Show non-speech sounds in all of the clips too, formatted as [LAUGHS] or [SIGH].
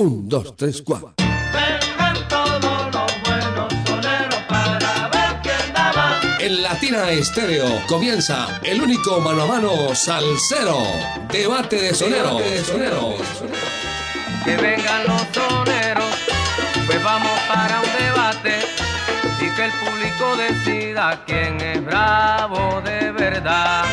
Un, dos, tres, cuatro. Vengan todos los buenos soneros para ver quién da más. En Latina Estéreo comienza el único mano a mano salsero. Debate de soneros. Que vengan los soneros, pues vamos para un debate y que el público decida quién es bravo de verdad.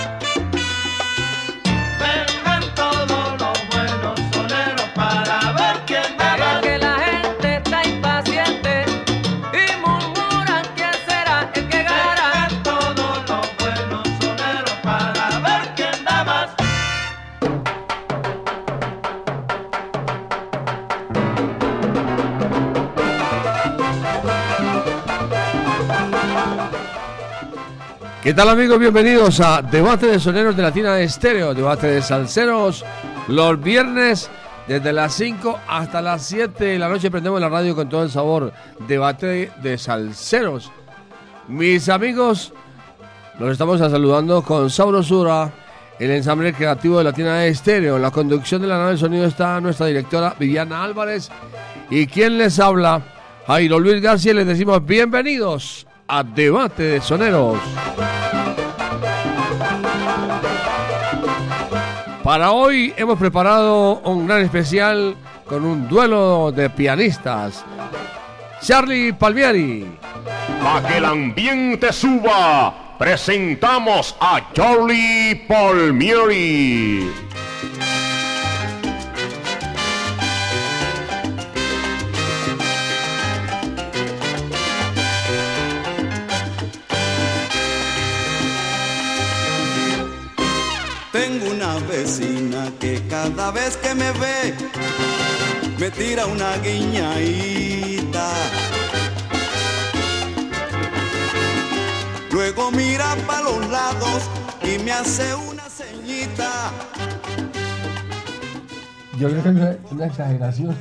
¿Qué tal amigos? Bienvenidos a Debate de Soneros de Latina Estéreo, Debate de Salseros, los viernes desde las 5 hasta las 7 de la noche prendemos la radio con todo el sabor, Debate de Salseros. Mis amigos, los estamos saludando con Sabrosura, el ensamble creativo de Latina Estéreo. En la conducción de la nave de sonido está nuestra directora Viviana Álvarez y quien les habla, Jairo Luis García, les decimos bienvenidos a Debate de Soneros. Para hoy hemos preparado un gran especial con un duelo de pianistas. Charlie Palmieri, Para que el ambiente suba, presentamos a Charlie Palmieri. Cada vez que me ve me tira una guiñadita. Luego mira para los lados y me hace una ceñita. Yo creo que es una, exageración.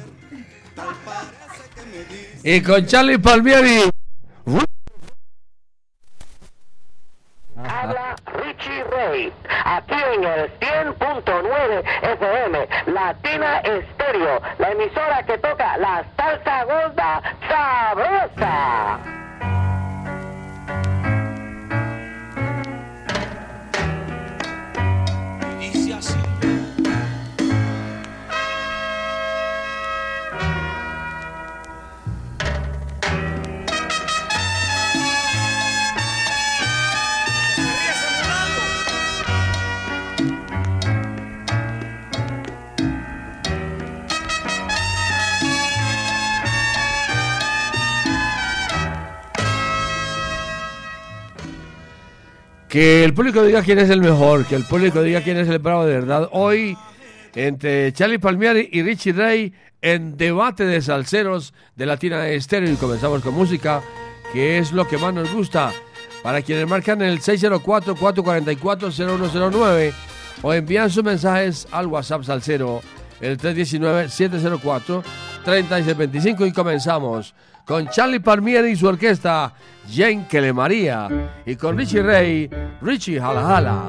Y con Charlie Palmieri. Habla Richie aquí en el 100.9 FM, Latina Estéreo, la emisora que toca la salsa gorda sabrosa. Que el público diga quién es el mejor, que el público diga quién es el bravo de verdad. Hoy, entre Charlie Palmieri y Richie Ray, en debate de salseros de Latina Estéreo. Y comenzamos con música, que es lo que más nos gusta. Para quienes marcan el 604-444-0109 o envían sus mensajes al WhatsApp Salsero, el 319-704-3625. Y comenzamos con Charlie Palmieri y su orquesta, Jane Kele María. Y con Richie Ray, Richie Jala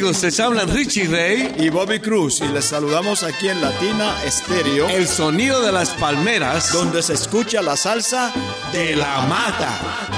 amigos, les hablan Richie Rey. Y Bobby Cruz y les saludamos aquí en Latina Estéreo, el sonido de las palmeras, donde se escucha la salsa de la mata.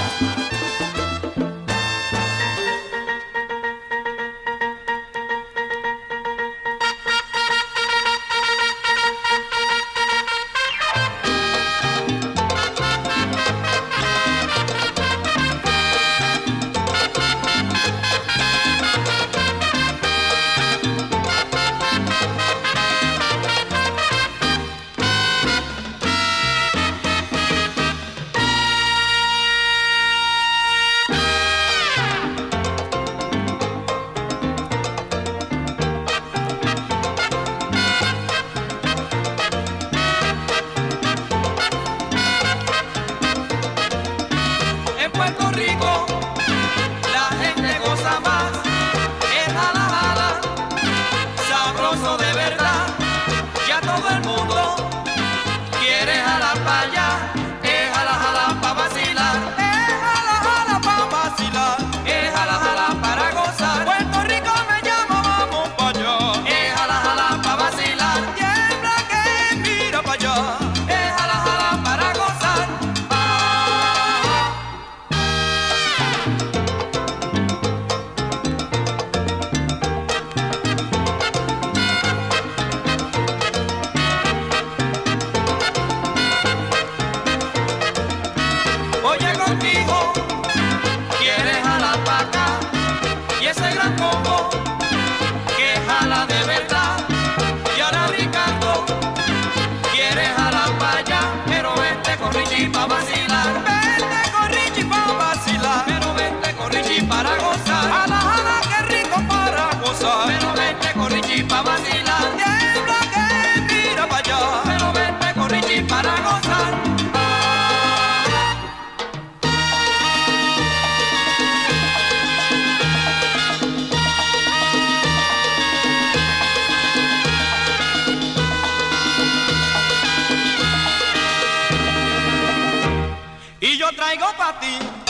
chegou pra ti.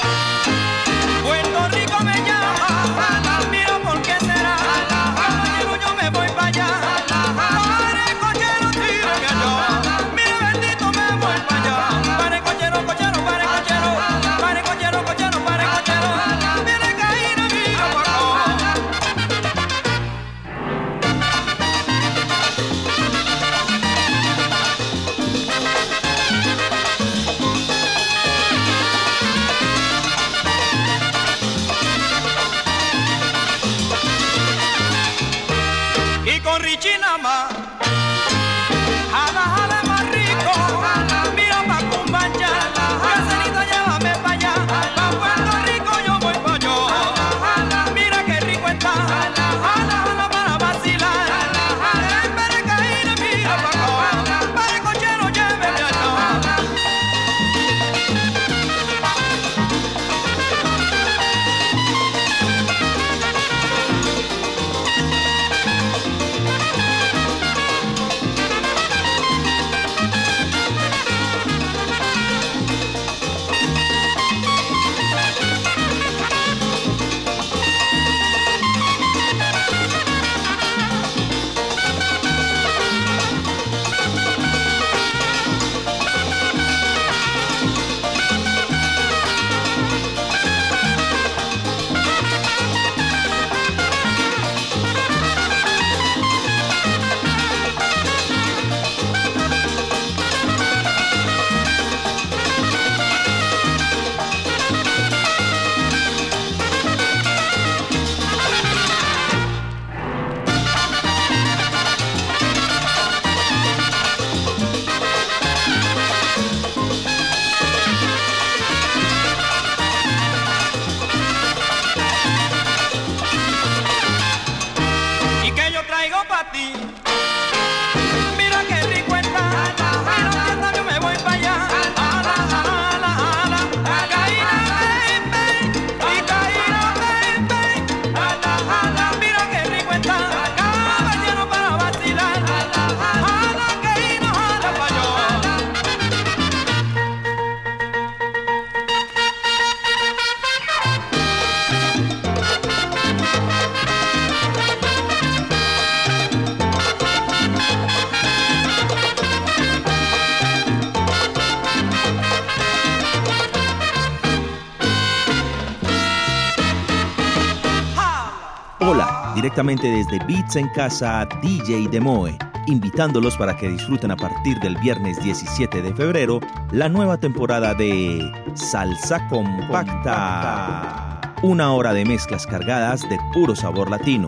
Directamente desde Beats en Casa DJ Demoe, invitándolos para que disfruten a partir del viernes 17 de febrero la nueva temporada de Salsa Compacta. Una hora de mezclas cargadas de puro sabor latino.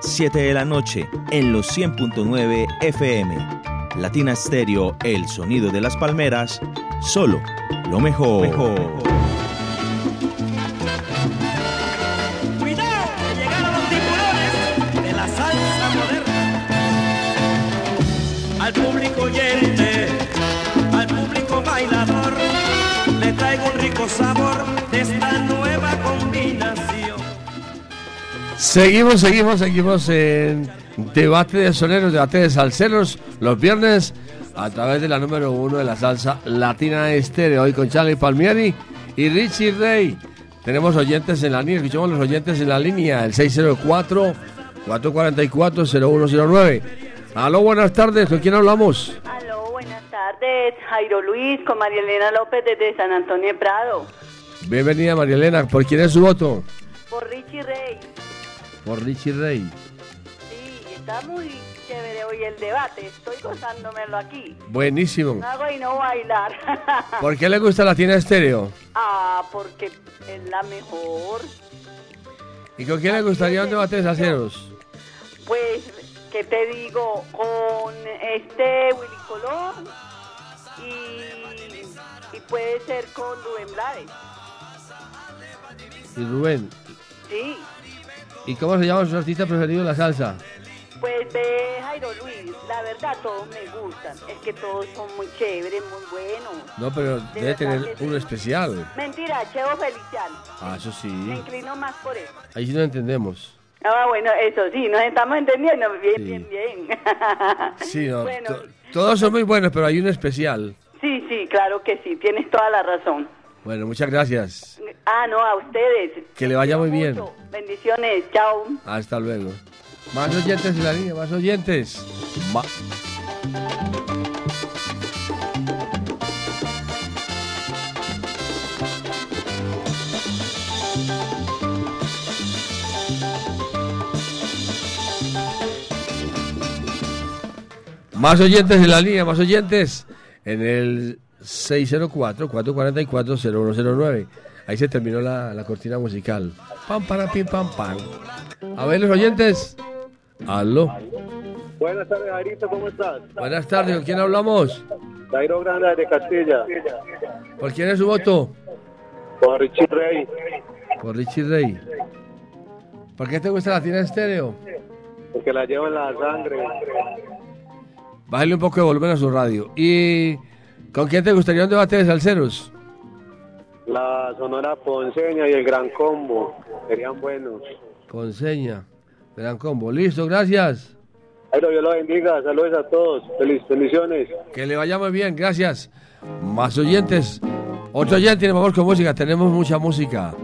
7 de la noche en los 100.9 FM. Latina Stereo, el sonido de las palmeras, solo lo mejor. Seguimos, seguimos, seguimos en debate de soneros, debate de salseros, los viernes a través de la número uno de la salsa latina estéreo, hoy con Charlie Palmieri y Richie Rey. Tenemos oyentes en la línea, escuchamos los oyentes en la línea, el 604-444-0109. Aló, buenas tardes, ¿con quién hablamos? Aló, buenas tardes. Jairo Luis con María Elena López desde San Antonio de Prado. Bienvenida María Elena, ¿por quién es su voto? Por Richie Rey. Por Richie Rey. Sí, está muy chévere hoy el debate. Estoy gozándomelo aquí. Buenísimo. No hago y no bailar. [LAUGHS] ¿Por qué le gusta Latina Estéreo? ah, porque es la mejor. ¿Y con quién le gustaría un debate de salseros? Pues, ¿qué te digo? Con este Willy Colón y, y puede ser con Rubén Blades. Y Rubén. Sí, ¿Y cómo se llama su artista preferido la salsa? pues de Jairo Luis. La verdad, todos me gustan. Es que todos son muy chéveres, muy buenos. No, pero De debe tener sí. uno especial. Mentira, Cheo Feliciano. Ah, eso sí. Me inclino más por eso. Ahí sí no entendemos. Ah, bueno, eso sí, nos estamos entendiendo. Bien, Sí. bien, bien. [LAUGHS] Sí, no, Bueno. to- todos son muy buenos, pero hay uno especial. Sí, sí, claro que sí, tienes toda la razón. Bueno, muchas gracias. Ah, no, a ustedes. Que le vaya muy bien. Mucho. Bendiciones, chao. Hasta luego. Más oyentes en la línea, más oyentes. Ma- Más oyentes en la línea, más oyentes en el 604-444-0109. Ahí se terminó la, la cortina musical. Pam, para, pim, pam, pam. A ver, los oyentes. Aló. Buenas tardes, Jairito, ¿cómo estás? Buenas tardes, ¿con quién hablamos? Jairo Grande de Castilla. ¿Por quién es su voto? Por Richie Rey. Por Richie Rey. ¿Por qué te gusta la Latina Estéreo? Porque la llevo en la sangre. Bájale un poco de volumen a su radio. ¿Y con quién te gustaría un debate de salseros? La Sonora Ponceña y el Gran Combo. Serían buenos. Ponceña. Gran combo. Listo, gracias. Jairo, Dios lo bendiga. Saludos a todos. Feliz, bendiciones. Que le vaya muy bien, gracias. Más oyentes. Otro oyente, favor, con música. Tenemos mucha música.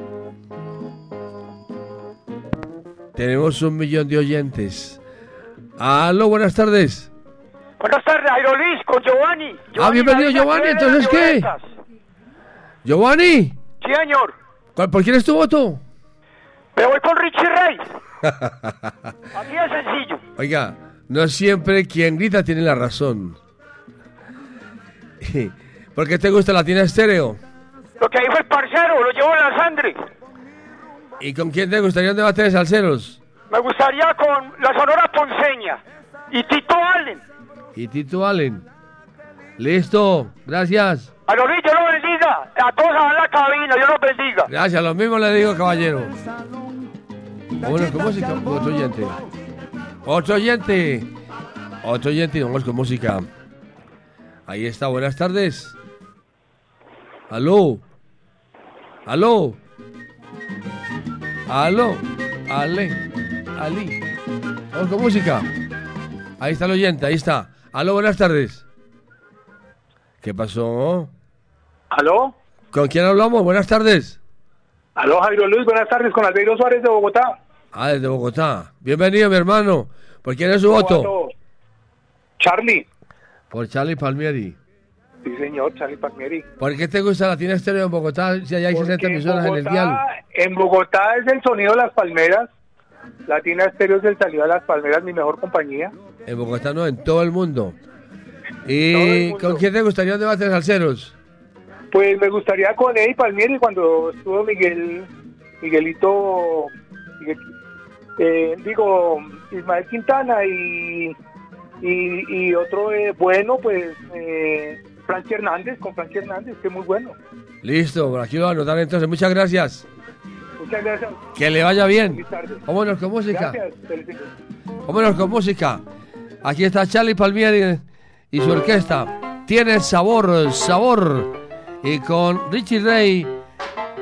Tenemos un millón de oyentes. Aló, buenas tardes. Buenas tardes, Jairo Luis, con Giovanni. Ah, bienvenido, Giovanni. ¿Entonces qué? Giovanni, Sí, señor. ¿cuál- ¿por quién es tu voto? Me voy con Richie Rey. [LAUGHS] Así de sencillo. Oiga, no siempre quien grita tiene la razón. [LAUGHS] ¿Por qué te gusta Latina Estéreo? Lo que dijo el parcero, lo llevo en la sangre. ¿Y con quién te gustaría un debate de salseros? Me gustaría con la Sonora Ponceña y Tito Allen. Y Tito Allen. Listo, gracias. Jairo Luis, Dios lo bendiga. A todos en la cabina, Dios los bendiga. Gracias, lo mismo le digo, caballero. Vámonos con música. Otro oyente. Otro oyente. Otro oyente y vamos con música. Ahí está, buenas tardes. Aló. Aló. Aló. Ale. Ali. Vamos con música. Ahí está el oyente, ahí está. Aló, buenas tardes. ¿Qué pasó? ¿Aló? ¿Con quién hablamos? Buenas tardes. ¿Aló, Jairo Luis? Buenas tardes, con Albeiro Suárez de Bogotá. Ah, desde Bogotá. Bienvenido, mi hermano. ¿Por quién es su voto? Charlie. Por Charlie Palmieri. Sí, señor, Charlie Palmieri. ¿Por qué te gusta Latina Estéreo en Bogotá si allá hay 60 Porque en emisoras en el Bogotá- dial? En Bogotá es el sonido de las palmeras. Latina Estéreo es el salió a las palmeras, mi mejor compañía. En Bogotá, no, en todo el mundo. ¿Y con quién te gustaría un debate de salseros? Pues me gustaría con Eddie Palmieri cuando estuvo Miguel, Miguelito, Miguel- eh, digo, Ismael Quintana y, y, y otro eh, bueno, pues eh, Franchi Hernández, con Franchi Hernández, que es muy bueno. Listo, por aquí lo voy a anotar entonces. Muchas gracias. Muchas gracias. Que le vaya bien. Vámonos con música. Gracias. Vámonos con música. Aquí está Charlie Palmieri y su orquesta. Tiene sabor, sabor. Y con Richie Ray,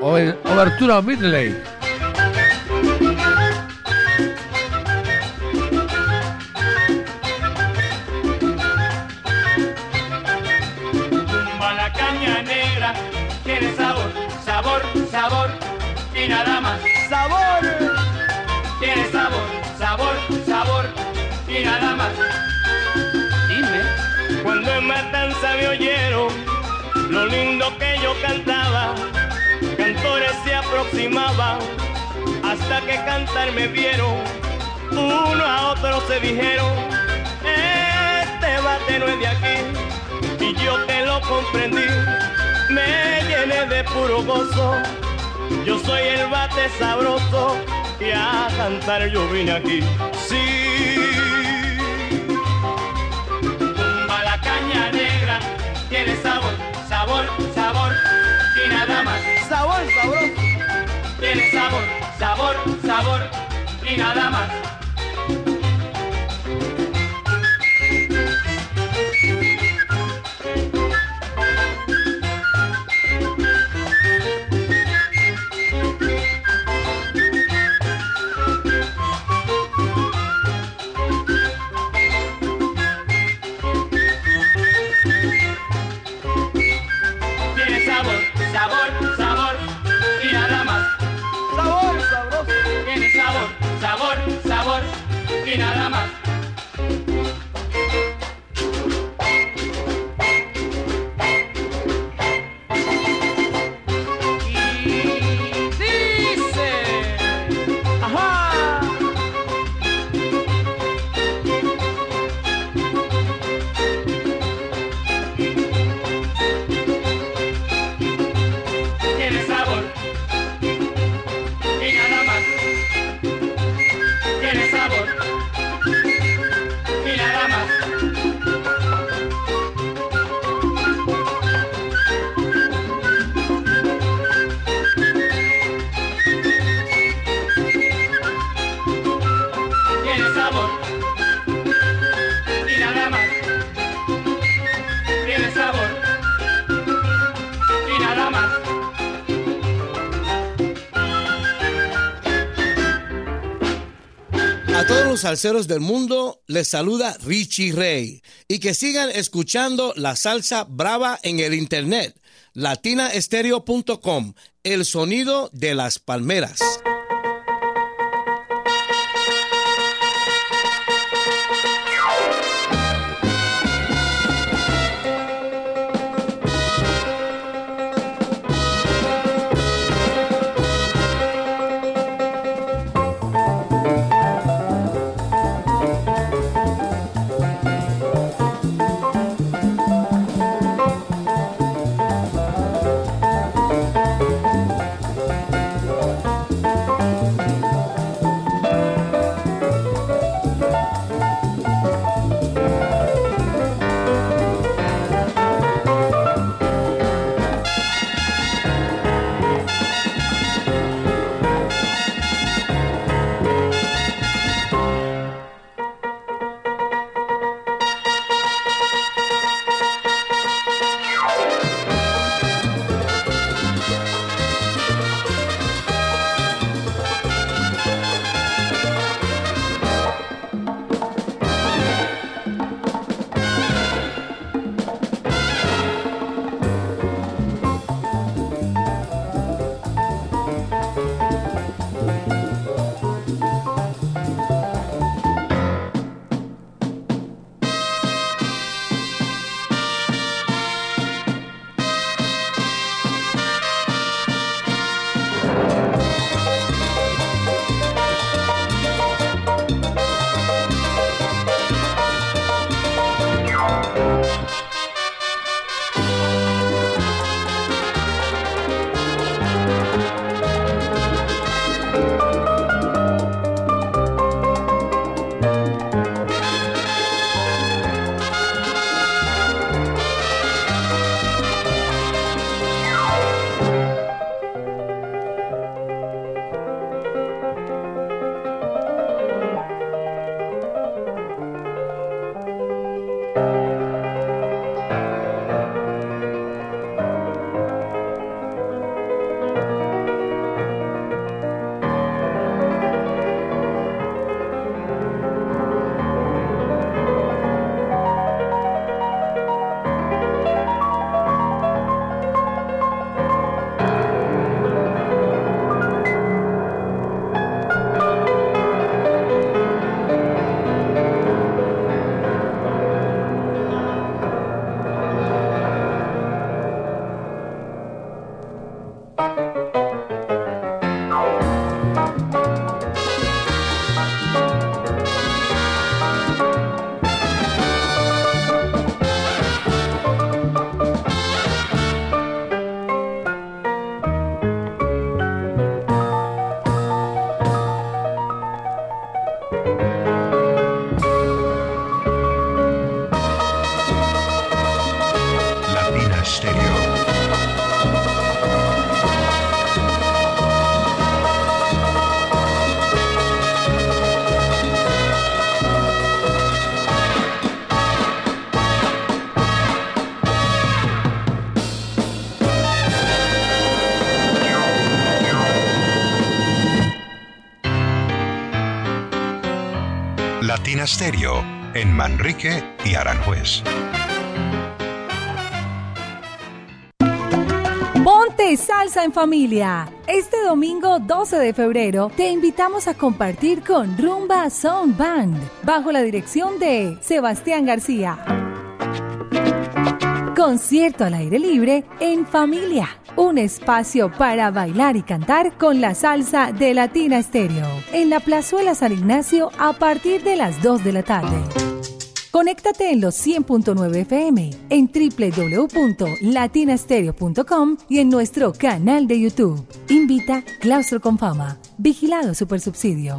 Obertura Midley. Hasta que cantar me vieron. Uno a otro se dijeron, este bate no es de aquí. Y yo que lo comprendí, me llené de puro gozo. Yo soy el bate sabroso y a cantar yo vine aquí. Sí. Tumba la caña negra, tiene sabor, sabor, sabor y nada más. Sabor, sabroso. Sabor, sabor, sabor y nada más. Salseros del mundo les saluda Richie Ray y que sigan escuchando la salsa brava en el internet latinaestereo.com, el sonido de las palmeras. En Manrique y Aranjuez. Ponte salsa en familia. Este domingo 12 de febrero te invitamos a compartir con Rumba Sound Band bajo la dirección de Sebastián García. Concierto al aire libre en familia. Un espacio para bailar y cantar con la salsa de Latina Estéreo. En la Plazuela San Ignacio a partir de las 2 de la tarde. Conéctate en los 100.9 FM, en www.latinastereo.com y en nuestro canal de YouTube. Invita Claustro con Fama. Vigilado Supersubsidio.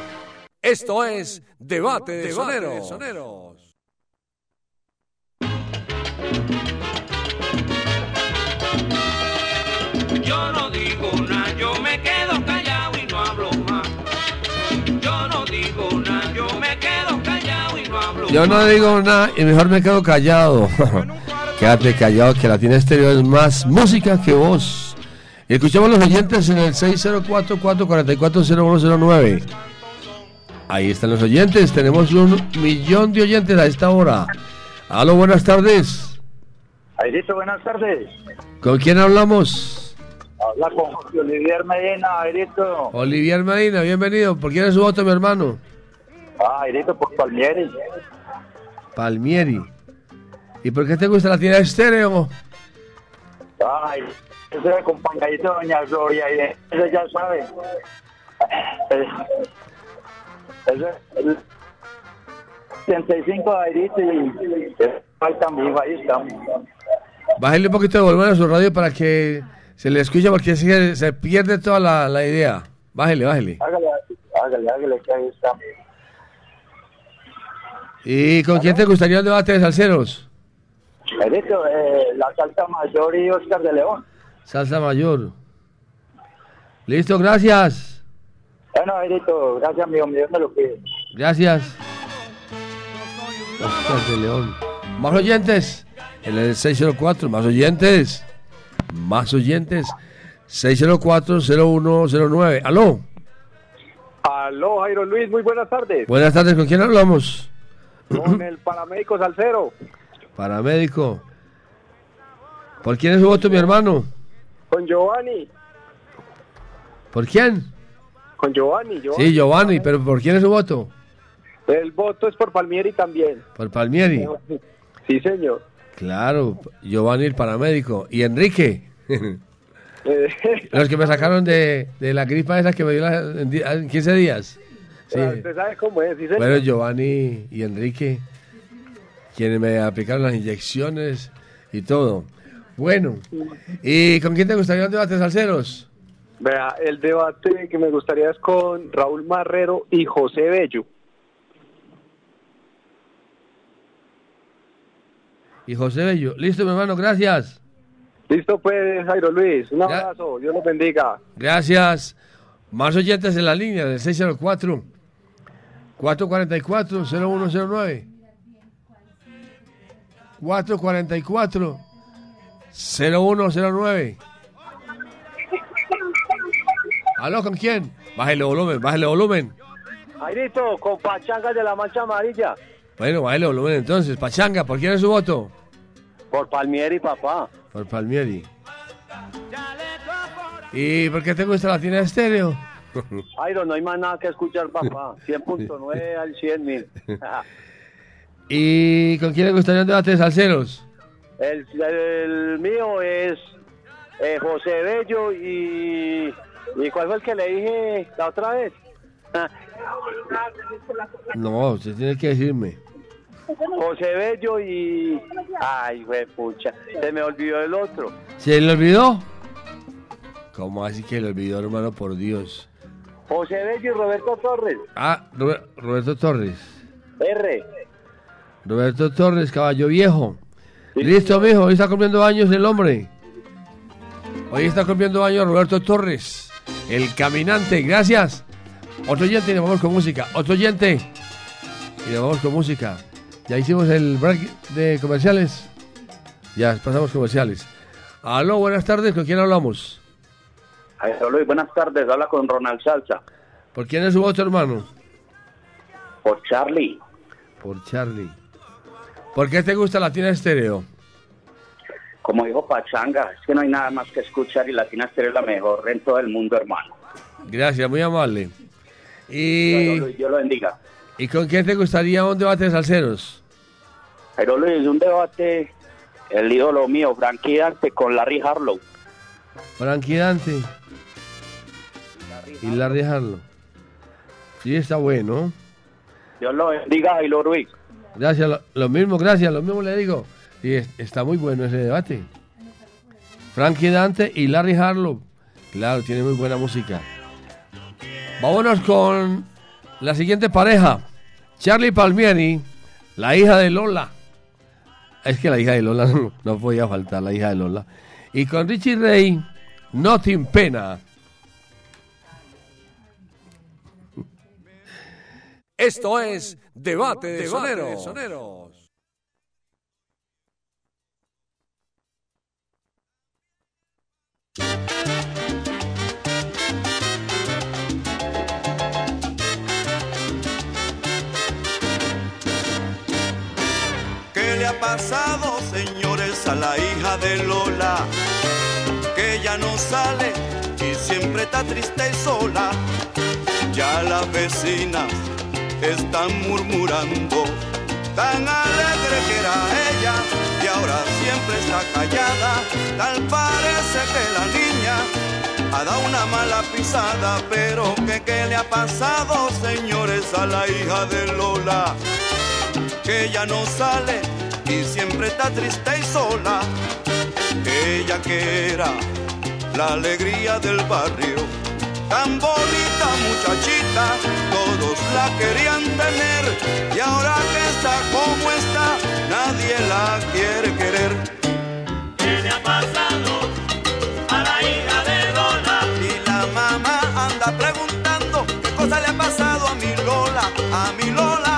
Esto es Debate de Soneros. Yo no digo nada, yo me quedo callado y no hablo más. Yo no digo nada, yo me quedo callado y no hablo Yo no más. digo nada y mejor me quedo callado. [LAUGHS] Quédate callado que Latina Estéreo es más música que vos. Y escuchamos a los oyentes en el 604-444-0109. Ahí están los oyentes. Tenemos un millón de oyentes a esta hora. Aló, buenas tardes. Airito, buenas tardes. ¿Con quién hablamos? Habla con Olivier Medina, Airito. Olivier Medina, bienvenido. ¿Por quién es su voto, mi hermano? Ah, Airito, por Palmieri. Palmieri. ¿Y por qué te gusta Latina Estéreo? Ay, ese acompañadito de Doña Gloria, y ese ya sabe. El 75 de Airito y falta mi hijo, ahí estamos. Bájale un poquito de volumen a su radio para que se le escuche porque se, se pierde toda la, la idea. Bájale, bájale. Hágale, hágale, hágale, que ahí está. ¿Y con quién te gustaría un debate de salseros? Eh, la salsa mayor y Oscar de León. Salsa mayor. Listo, gracias. Bueno, Airito, gracias, amigo mío, me lo pide. Gracias. Oscar de León. Más oyentes. En el 604, más oyentes. Más oyentes. 604-0109. Aló. Aló, Jairo Luis, muy buenas tardes. Buenas tardes, ¿con quién hablamos? Con el paramédico Salcero, Paramédico. ¿Por quién es su voto, mi hermano? con Giovanni, ¿Por quién? Con Giovanni, Giovanni. Sí, Giovanni, pero ¿por quién es su voto? El voto es por Palmieri también. Por Palmieri. [LAUGHS] Sí, señor. Claro, Giovanni el paramédico. ¿Y Enrique? [LAUGHS] Los que me sacaron de, de la gripa esa que me dio la- en, di- en 15 días. Sí. Usted sabe cómo es, sí, señor. Bueno, Giovanni y Enrique, quienes me aplicaron las inyecciones y todo. Bueno, ¿y con quién te gustaría un debate salseros? Vea, el debate que me gustaría es con Raúl Marrero y José Bello. Y José Bello. Listo, mi hermano, gracias. Listo, pues, Jairo Luis. Un abrazo. Dios los bendiga. Gracias. Más oyentes en la línea del 604 444 0109 444 0109 ¿Aló con quién? Bájale volumen, bájale volumen. Jairito, con Pachangas de la Mancha Amarilla. Bueno, bájale volumen entonces. Pachanga, ¿por quién es su voto? Por Palmieri, papá. Por Palmieri. ¿Y por qué te gusta la tienda estéreo? [LAUGHS] Jairo, no hay más nada que escuchar, papá. 100.9 [LAUGHS] al 100 mil. [LAUGHS] ¿Y con quién le gustaría un debate de salseros? El, el mío es eh, José Bello y... ¿Y cuál fue el que le dije la otra vez? No, usted tiene que decirme. José Bello y... Ay, güey, pucha, se me olvidó el otro. ¿Se le olvidó? ¿Cómo así que le olvidó, hermano? Por Dios. José Bello y Roberto Torres. Ah, Robe- Roberto Torres. R. Roberto Torres, caballo viejo. Listo, mijo, hoy está cumpliendo años el hombre. Hoy está cumpliendo años Roberto Torres, el caminante. Gracias. Otro oyente y nos vamos con música. Otro oyente y nos vamos con música. Ya hicimos el break de comerciales. Ya pasamos comerciales. Aló, buenas tardes. ¿Con quién hablamos? Ay, Luis, buenas tardes, habla con Ronald Salsa. ¿Por quién es su voto, hermano? Por Charlie. Por Charlie. ¿Por qué te gusta Latina Estéreo? Como dijo Pachanga, es que no hay nada más que escuchar y Latina Estéreo es la mejor en todo el mundo, hermano. Gracias, muy amable. Y, Dios, Dios lo bendiga. ¿Y con quién te gustaría un debate de salseros? Jairo Luis, un debate, el ídolo mío, Frankie Dante con Larry Harlow. Frankie Dante y Larry Harlow. Sí, está bueno. Dios lo bendiga, Jairo Luis. Gracias, lo, lo mismo, gracias, lo mismo le digo. Sí, es- está muy bueno ese debate. Frankie Dante y Larry Harlow. Claro, tiene muy buena música. Vámonos con la siguiente pareja. Charlie Palmieri, la hija de Lola. Es que la hija de Lola [LAUGHS] no, no podía faltar, la hija de Lola. Y con Richie Ray, No te pena. Esto es Debate de Soneros. ¿Qué le ha pasado, señores, a la hija de Lola? Que ya no sale y siempre está triste y sola. Ya las vecinas están murmurando, tan alegre que era ella y ahora siempre está callada. Tal parece que la niña ha dado una mala pisada, pero que qué le ha pasado, señores, a la hija de Lola que ella no sale y siempre está triste y sola. Ella que era la alegría del barrio, tan bonita muchachita, todos la querían tener y ahora que está como está, nadie la quiere querer. ¿Qué le ha pasado a la hija de Lola? Y la mamá anda preguntando qué cosa le ha pasado a mi Lola, a mi Lola.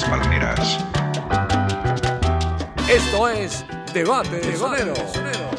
Las palmeras. Esto es Debate de Sonero.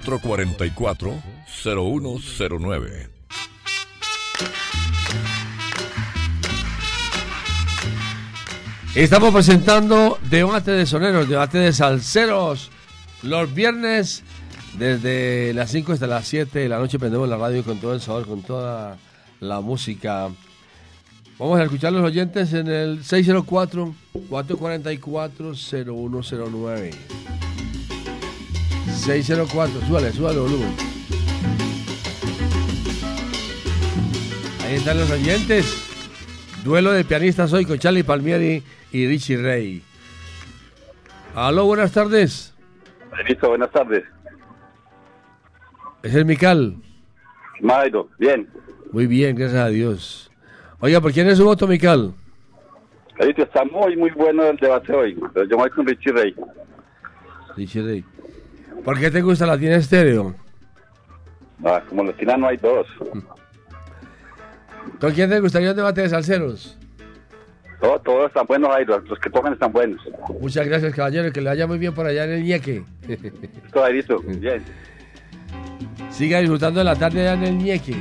444-0109. Estamos presentando debate de soneros, debate de salseros. Los viernes, desde las 5 hasta las 7 de la noche, prendemos la radio con todo el sabor, con toda la música. Vamos a escuchar a los oyentes en el 604-444-0109. 604, súbale, súbale volumen. Ahí están los oyentes. Duelo de pianistas hoy con Charlie Palmieri y Richie Rey. Aló, buenas tardes. Listo, buenas tardes. Es el Mical. Mairo, bien. Muy bien, gracias a Dios. Oiga, ¿por quién es su voto, Mical? Carito, está muy, muy bueno el debate hoy. Pero yo voy con Richie Rey. Richie Rey. ¿Por qué te gusta la tiene estéreo? Ah, como latina no hay dos. [LAUGHS] ¿Con quién te gustaría un debate de salseros? Todos, todos están buenos, Jairo. Los que tocan están buenos. Muchas gracias, caballero. Que le vaya muy bien por allá en el Ñeque. Listo, Jairito. [LAUGHS] Bien. Siga disfrutando de la tarde allá en el Ñeque.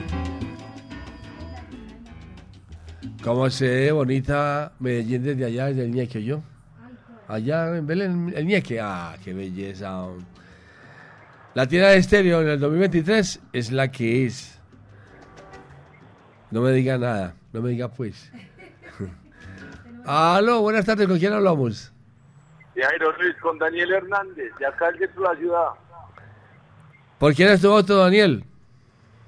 Cómo se ve bonita Medellín desde allá, desde el Ñeque, yo. Allá en Belén, el Ñeque. Ah, qué belleza. La tienda de estéreo en el 2023 es la que es. No me diga nada, no me diga pues. [LAUGHS] Aló, buenas tardes, ¿con quién hablamos? Jairo Luis, con Daniel Hernández, de acá de la ciudad. ¿Por quién es tu voto, Daniel?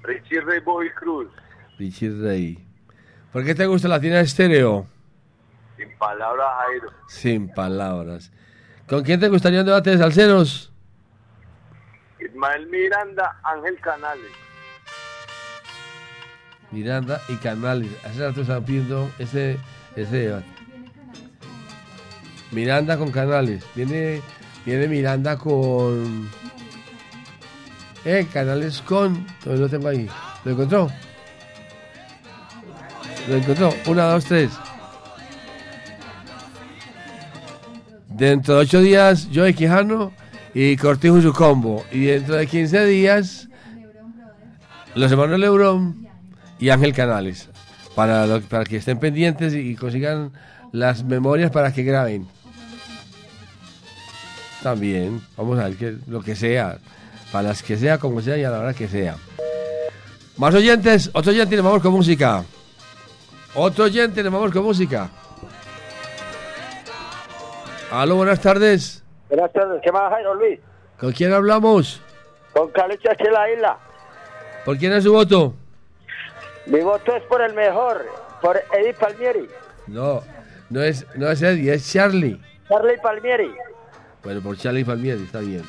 Richie Rey Bobby Cruz, Richie Rey. ¿Por qué te gusta la tienda de estéreo? sin palabras, Jairo. Sin palabras. ¿Con quién te gustaría un debate de salseros? Ismael Miranda, Ángel Canales. Miranda y Canales. Hace rato están pidiendo ese, ese debate. Miranda con Canales. Viene, viene Miranda con. Eh, Canales con. Todavía lo tengo ahí. ¿Lo encontró? Lo encontró. Una, dos, tres. Dentro de ocho días, Joey Quijano y Cortijo y su combo. Y dentro de 15 días, los hermanos Lebrón y Ángel Canales. Para, para que estén pendientes y, y consigan las memorias para que graben. También, vamos a ver que, lo que sea. Para las que sea, como sea y a la hora que sea. Más oyentes, otro oyente, nos vamos con música. Otro oyente, nos vamos con música. Aló, buenas tardes. Buenas tardes, ¿qué más, Jairo Luis? ¿Con quién hablamos? Con Calicha aquí en la isla. ¿Por quién es su voto? Mi voto es por el mejor, por Eddie Palmieri. No, no es, no es Eddie, es Charlie. Charlie Palmieri. Bueno, por Charlie Palmieri, está bien.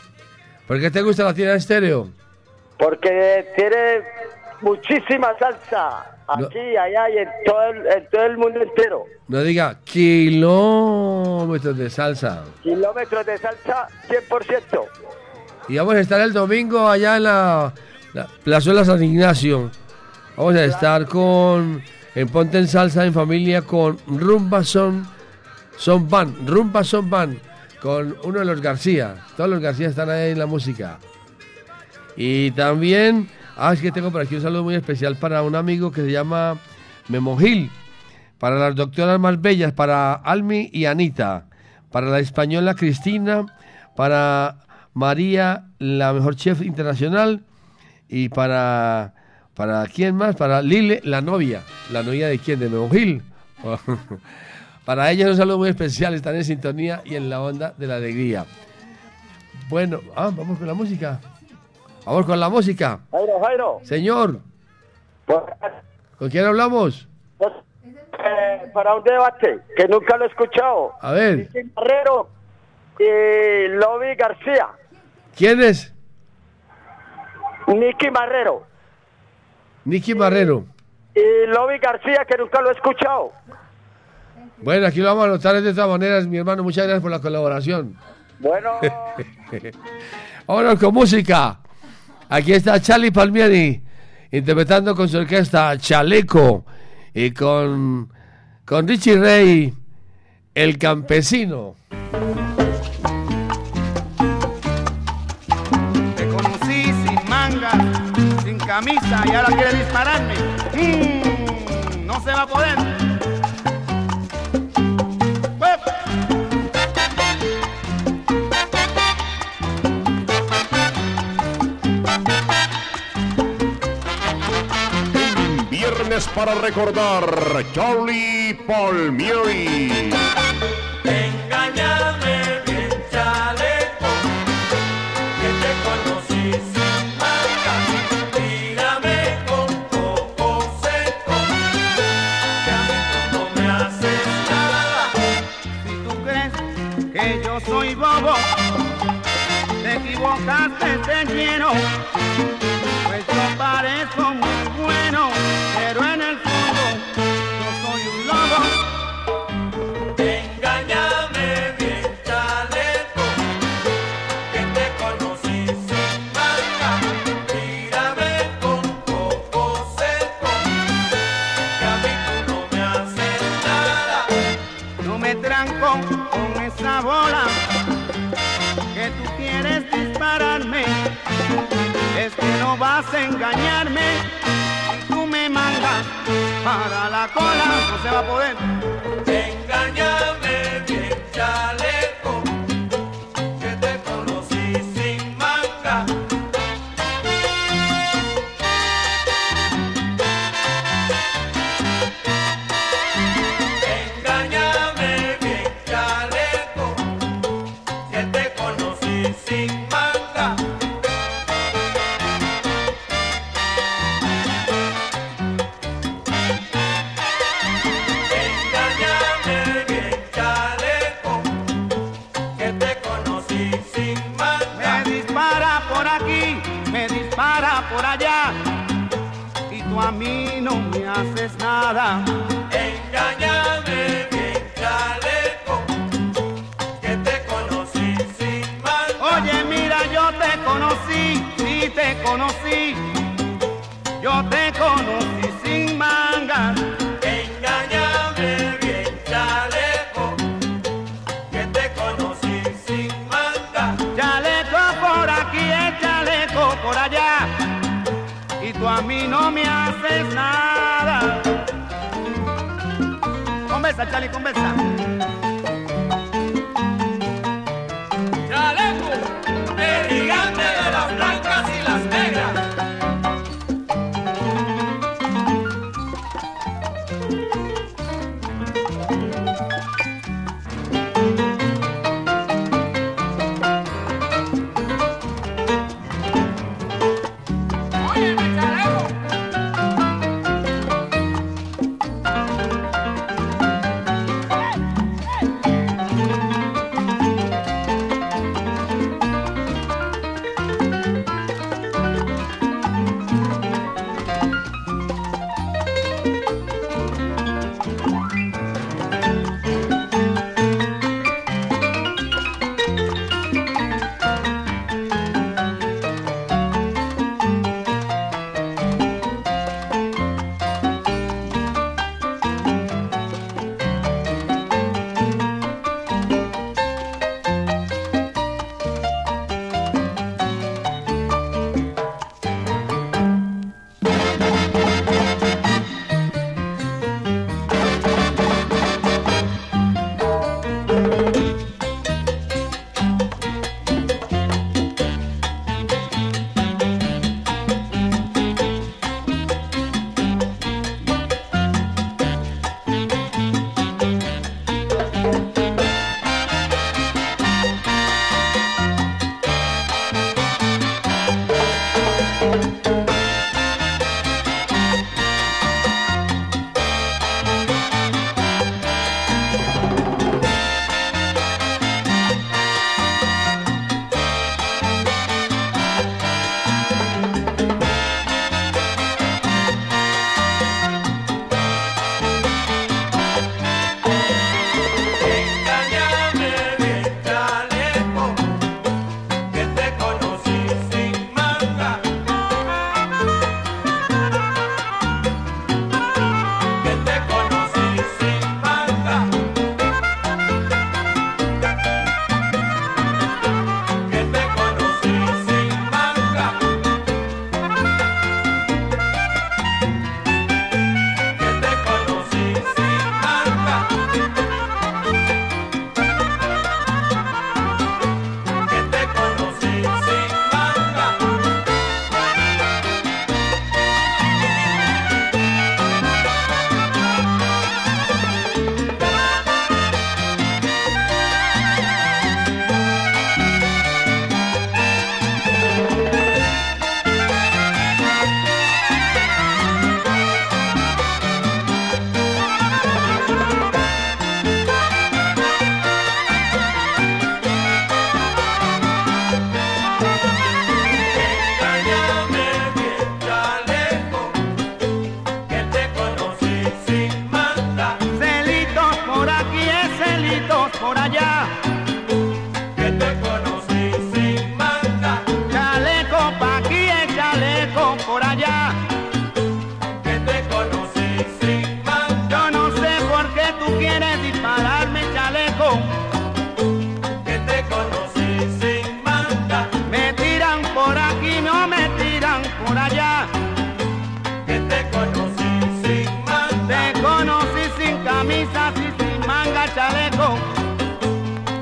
¿Por qué te gusta la tienda de estéreo? Porque tiene muchísima salsa aquí, allá y en todo el, en todo el mundo entero. No diga kilómetros de salsa. Kilómetros de salsa 100%. Y vamos a estar el domingo allá en la, la Plazuela San Ignacio. Vamos a estar con en Ponte en Salsa en familia con Rumba Son Son Band, Rumba Son Band con uno de los García. Todos los García están ahí en la música. Y también, ah, es que tengo por aquí un saludo muy especial para un amigo que se llama Memo Gil, para las doctoras más bellas, para Almi y Anita, para la española Cristina, para María, la mejor chef internacional, y para, para quién más, para Lile, la novia, la novia de quién, de Memo Gil. [LAUGHS] para ella un saludo muy especial, están en sintonía y en la onda de la alegría. Bueno, ah, vamos con la música. Vamos con la música. Jairo, Jairo. Señor. ¿Con quién hablamos? Eh, para un debate que nunca lo he escuchado. A ver. Nicky Marrero y Lobby García. ¿Quién es? Nicky Marrero Nicky Barrero. y Lobby García que nunca lo he escuchado. Bueno, aquí lo vamos a anotar de todas maneras, mi hermano. Muchas gracias por la colaboración. Bueno, [LAUGHS] Vámonos con música. Aquí está Charlie Palmieri interpretando con su orquesta Chaleco y con, con Richie Rey, el campesino. Te conocí sin manga, sin camisa y ahora quieres dispararme. Mm, no se va a poder. para recordar. Charlie Palmieri. Engañame bien, chaleco, que te conocí sin marca. Tírame con poco seco, que a mí tú no me haces nada. Si tú crees que yo soy bobo, te equivocaste, te quiero. engañarme. Tú me mandas para la cola, no se va a poder. Engañarme. conversa, Charlie, conversa.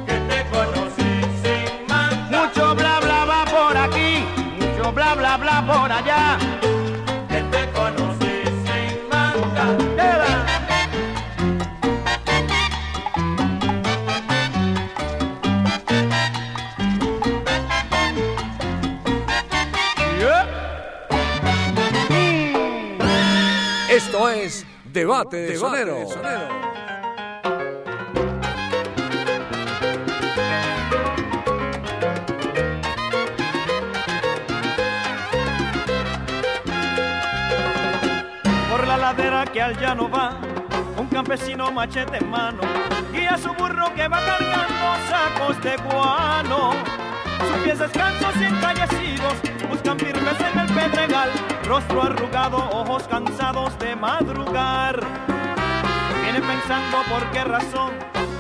Que te conocí sin manga. Mucho bla bla bla por aquí, mucho bla bla bla por allá. Que te conocí sin manga. Esto es Debate de Sonero. Al llano va, un campesino machete en mano, guía su burro que va cargando sacos de guano. Sus pies descansos y encallecidos buscan firmes en el pedregal, rostro arrugado, ojos cansados de madrugar. Viene pensando por qué razón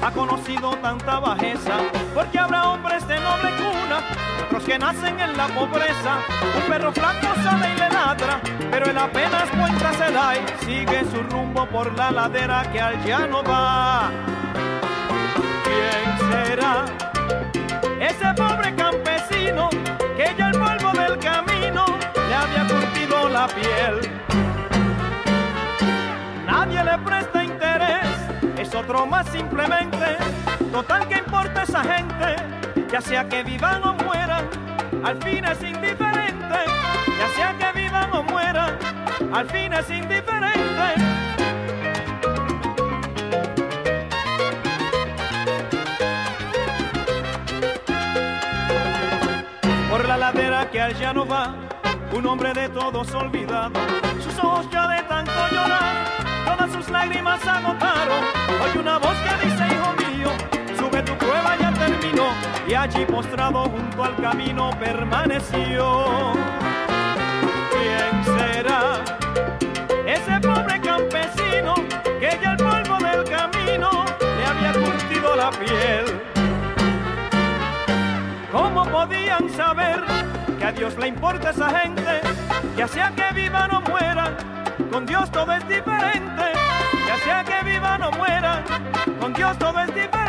ha conocido tanta bajeza, porque habrá hombres de noble cuna, otros que nacen en la pobreza. Un perro flaco sale y le ladra, pero él apenas cuenta se da y sigue su rumbo por la ladera que al llano va. ¿Quién será? Ese pobre campesino que ya el polvo del camino le había curtido la piel. Nadie le presta interés, es otro más simplemente. Total que importa esa gente, ya sea que vivan o mueran, al fin es indiferente. Ya sea que vivan o mueran, al fin es indiferente. Por la ladera que al llano va, un hombre de todos olvidado. Sus ojos ya de tanto llorar, todas sus lágrimas agotaron. Oye una voz que dice, hijo mío, sube tu prueba, Y allí postrado junto al camino permaneció. ¿Quién será? Ese pobre campesino que ya el polvo del camino le había curtido la piel. ¿Cómo podían saber que a Dios le importa esa gente? Ya sea que vivan o mueran, con Dios todo es diferente. Ya sea que vivan o mueran, con Dios todo es diferente.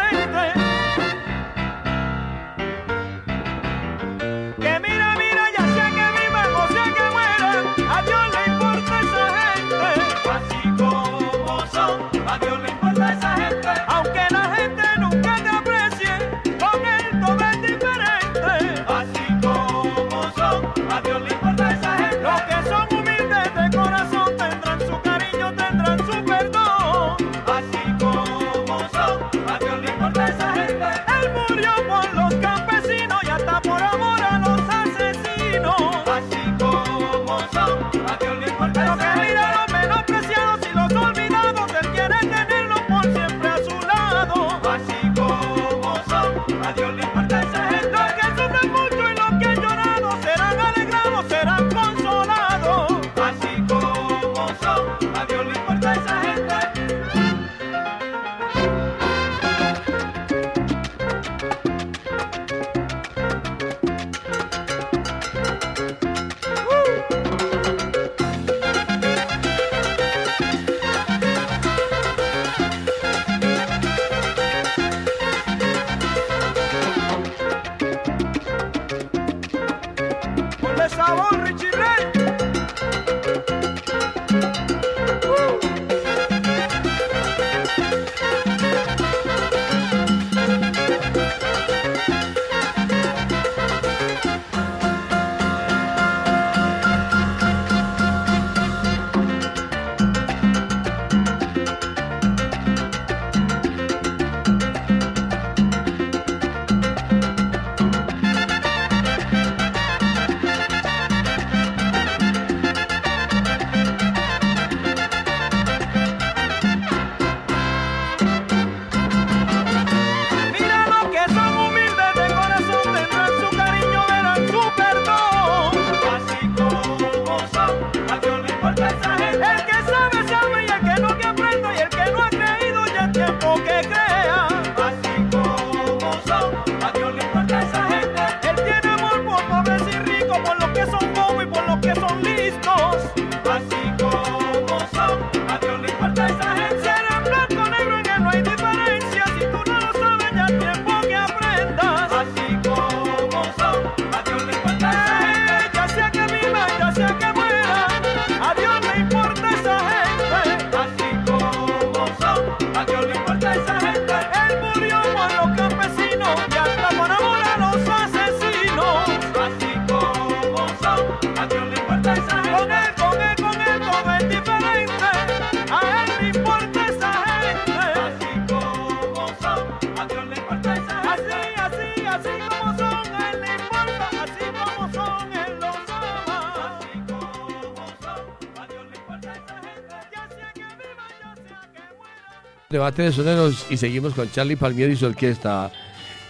debate de soneros y seguimos con Charlie Palmieri y su orquesta,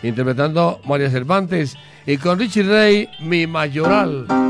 interpretando María Cervantes y con Richie Rey, mi mayoral.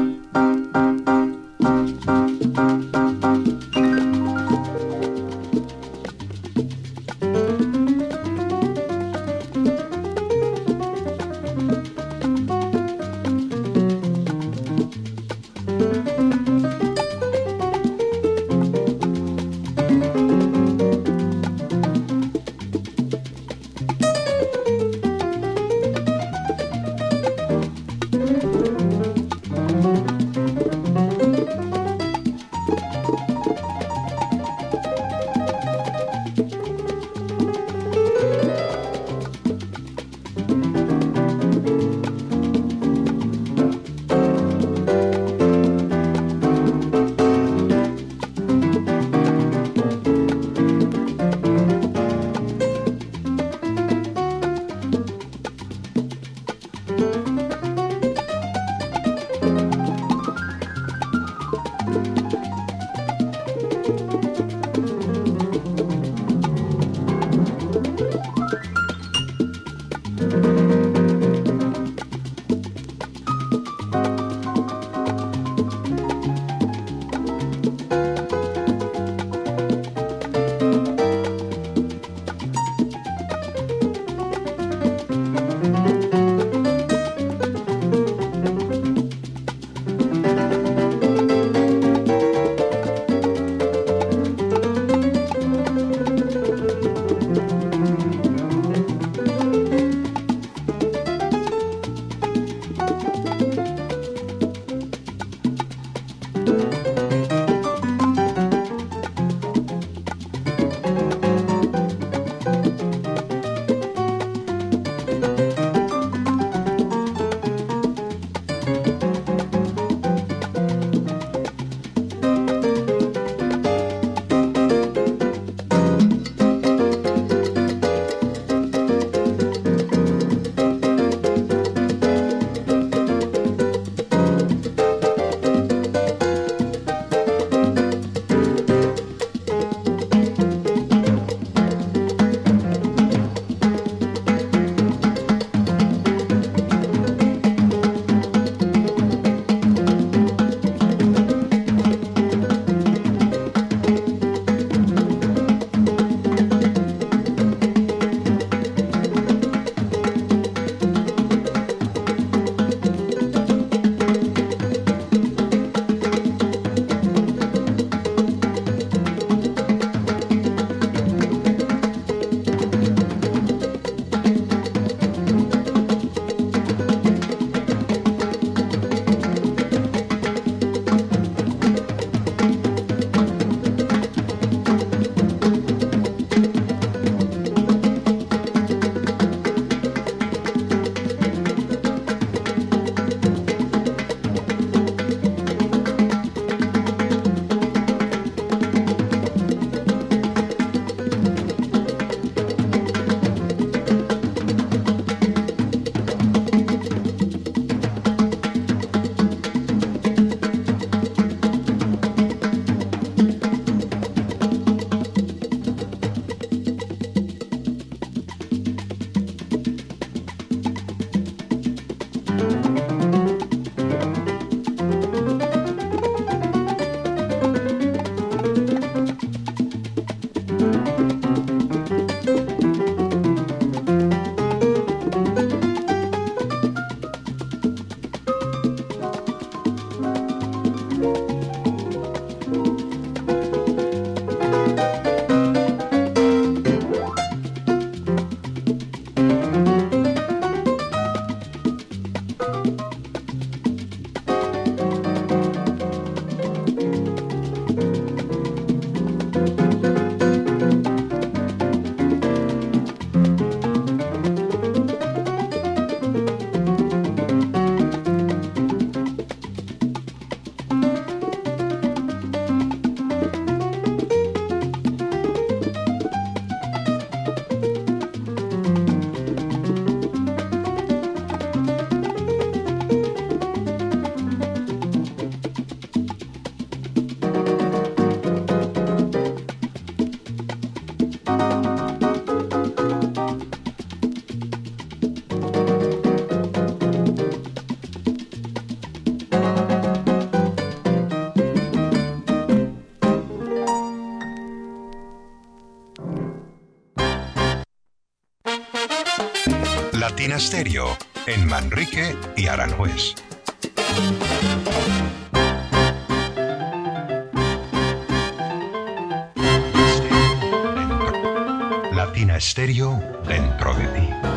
En Manrique y Aranjuez. Latina Estéreo dentro de ti.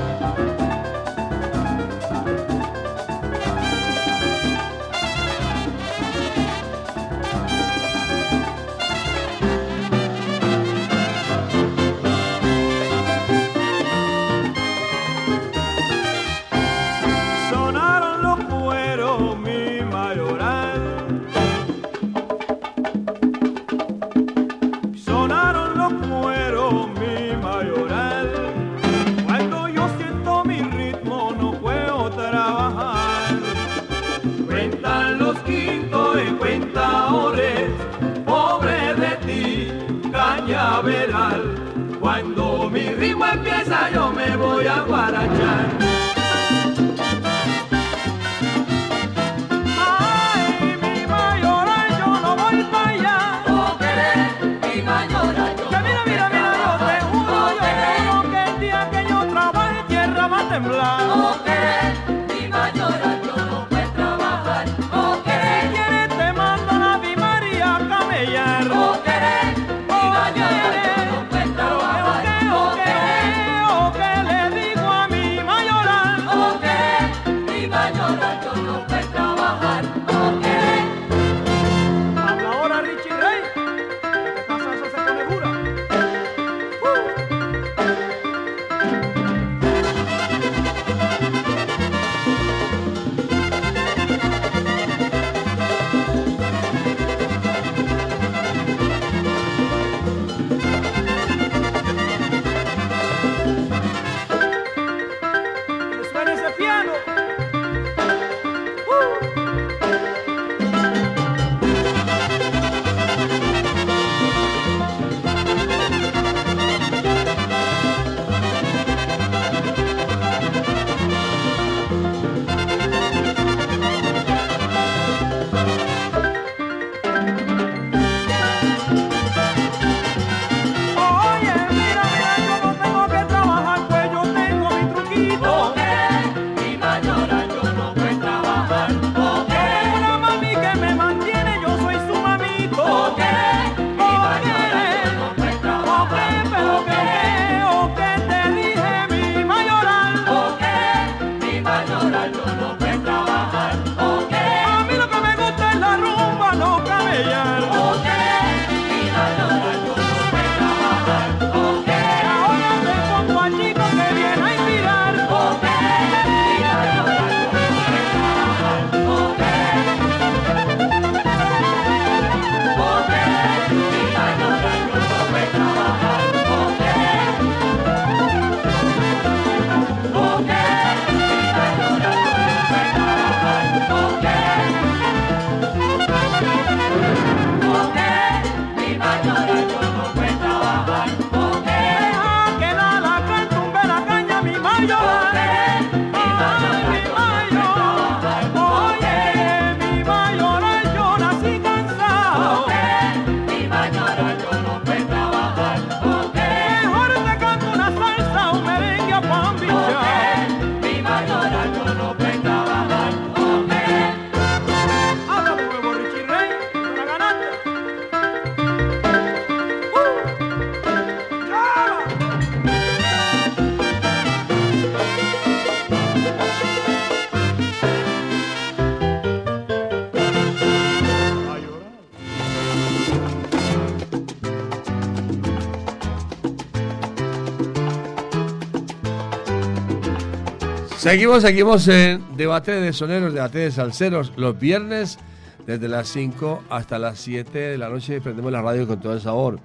Seguimos, seguimos en debate de soneros, debate de salseros, los viernes desde las 5 hasta las 7 de la noche prendemos la radio con todo el sabor.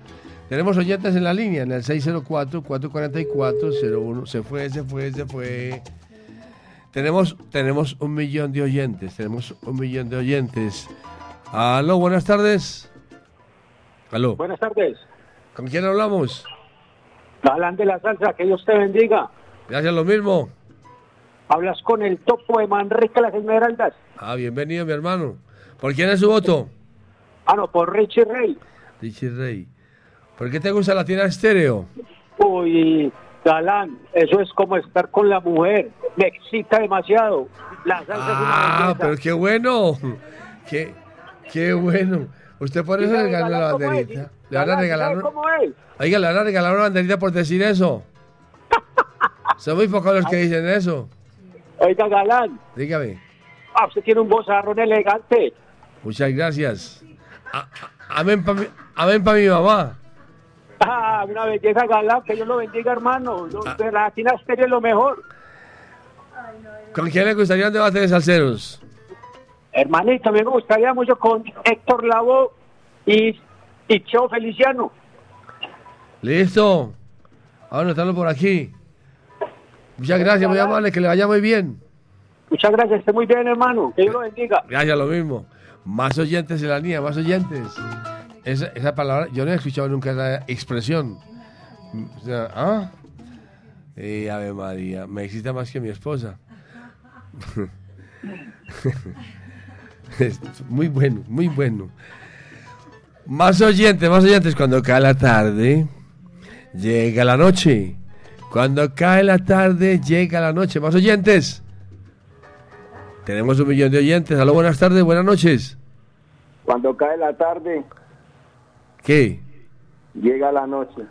Tenemos oyentes en la línea, en el 604-444-01. Se fue, se fue, se fue. Tenemos, tenemos un millón de oyentes, tenemos un millón de oyentes. Aló, buenas tardes. Aló. Buenas tardes. ¿Con quién hablamos? Galán de la salsa, que Dios te bendiga. Gracias, lo mismo. Hablas con el topo de Manrique Las Esmeraldas. Ah, bienvenido, mi hermano. ¿Por quién es su voto? Ah, no, por Richie Rey. Richie Rey. ¿Por qué te gusta la tienda estéreo? Uy, Galán, eso es como estar con la mujer. Me excita demasiado. La salsa ah, pero qué bueno. Qué, qué bueno. Usted por eso le ganó la banderita. Le van a regalar. Oiga, le van a regalar una banderita por decir eso. [LAUGHS] Son muy pocos los que dicen eso. Oiga, Galán, Dígame. ah, usted tiene un bozarrón elegante. Muchas gracias. A- a- Amén para mi, amén pa mi mamá. Ah, una belleza, Galán, que Dios lo bendiga, hermano. Ah. la Latina es lo mejor. ¿Con quién le gustaría un debate de salseros? Hermanito, a mí me gustaría mucho con Héctor Lavoe y, y Cheo Feliciano. Listo. Vamos a anotarlo por aquí. Muchas gracias, muy amable, que le vaya muy bien. Muchas gracias, esté muy bien, hermano. Que Dios lo bendiga. Gracias, lo mismo. Más oyentes en la línea, más oyentes. Esa, esa palabra, yo no he escuchado nunca esa expresión. O sea, ¿ah? Eh, Ave María, me excita más que mi esposa. [LAUGHS] Es muy bueno, muy bueno. Más oyentes, más oyentes. Cuando cae la tarde, llega la noche. Cuando cae la tarde, llega la noche. Más oyentes. Tenemos un millón de oyentes. Aló, buenas tardes, buenas noches. Cuando cae la tarde, ¿Qué? llega la noche.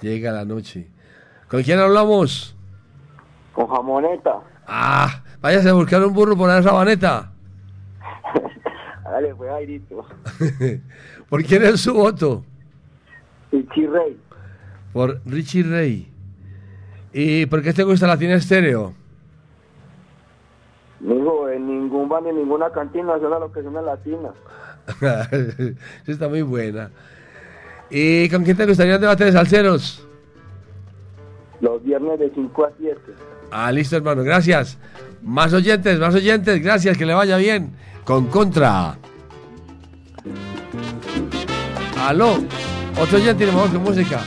Llega la noche. ¿Con quién hablamos? Con jamoneta. Ah, váyase a buscar un burro por la sabaneta. Dale, [LAUGHS] fue airito. [LAUGHS] ¿Por quién es su voto? Richie Rey. Por Richie Rey. ¿Y por qué te gusta Latina Estéreo? Digo, en ningún bar ni en ninguna cantina suena lo que suena latina. [LAUGHS] Está muy buena. ¿Y con quién te gustaría un debate de salseros? Los viernes de 5 a 7. Ah, listo, hermano, gracias. Más oyentes, más oyentes, gracias, que le vaya bien. Con contra. Aló, otro oyente vamos con música.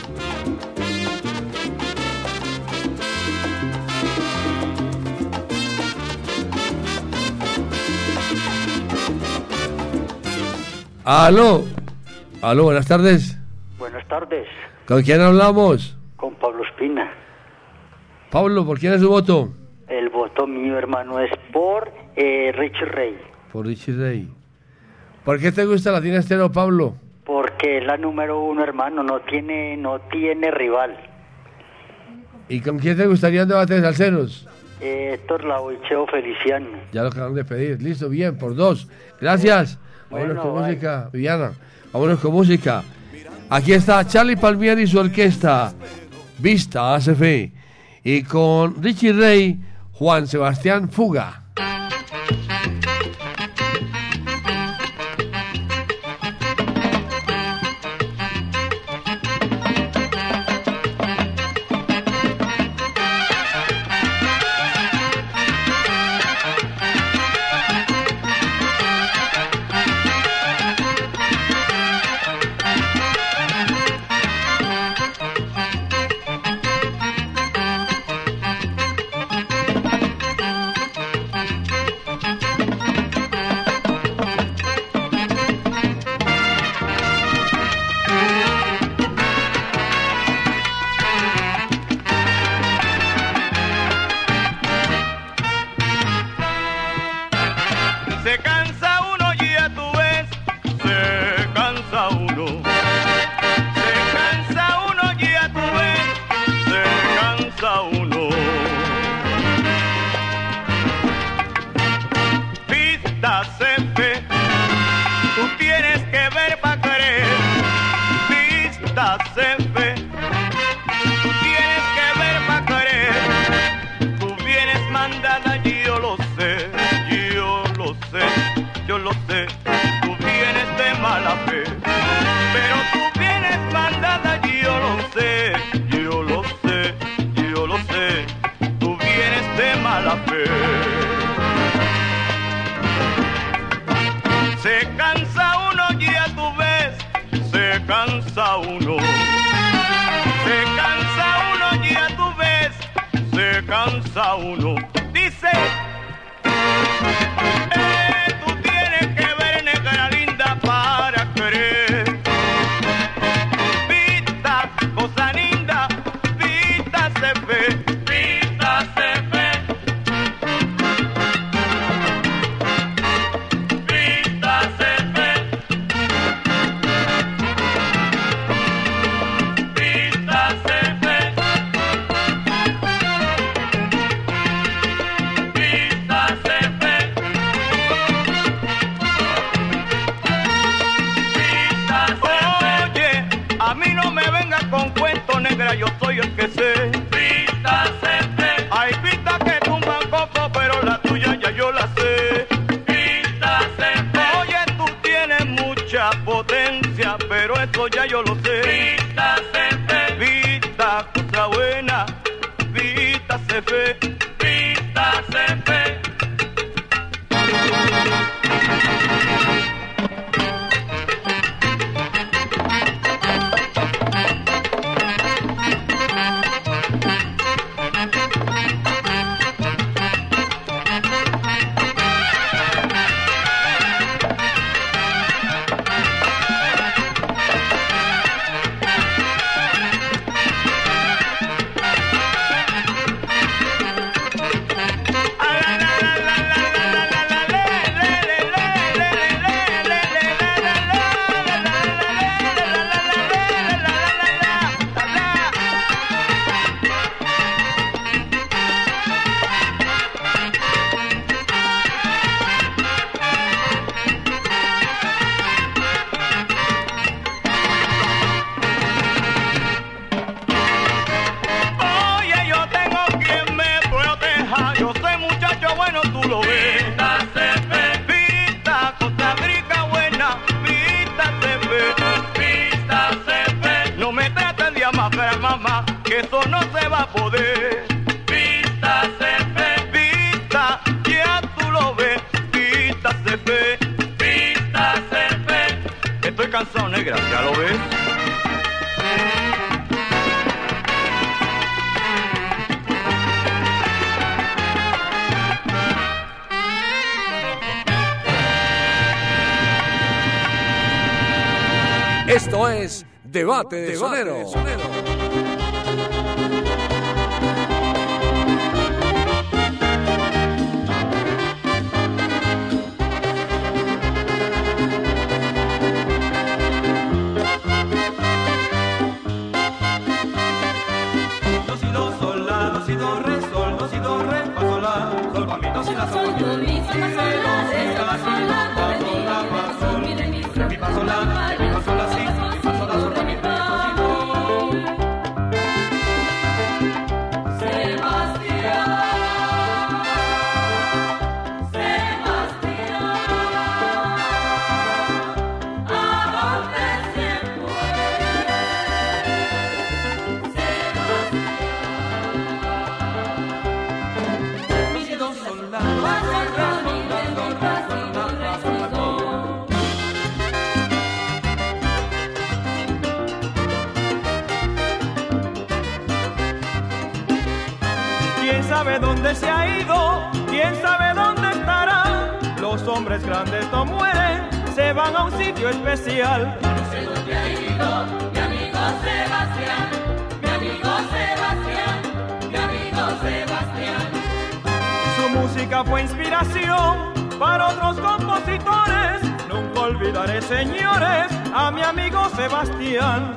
Aló, aló, buenas tardes. Buenas tardes, ¿Con quién hablamos? con Pablo Espina. Pablo, ¿por quién es su voto? El voto mío, hermano, es por eh, Richie Rey, Por Richie Rey. ¿Por qué te gusta Latina Estéreo, Pablo? porque es la número uno, hermano, no tiene, no tiene rival. ¿Y con quién te gustaría un debate de salseros? Eh, Héctor Feliciano. Ya lo acaban de pedir. Listo, bien, por dos. Gracias. Vámonos Bueno, con música, Viviana. Vámonos con música. Aquí está Charlie Palmieri y su orquesta, Vista ACF. Y con Richie Rey, Juan Sebastián Fuga. ya yo lo sé. mi amigo Sebastián, mi amigo Sebastián, mi amigo Sebastián. Su música fue inspiración para otros compositores. Nunca olvidaré, señores, a mi amigo Sebastián.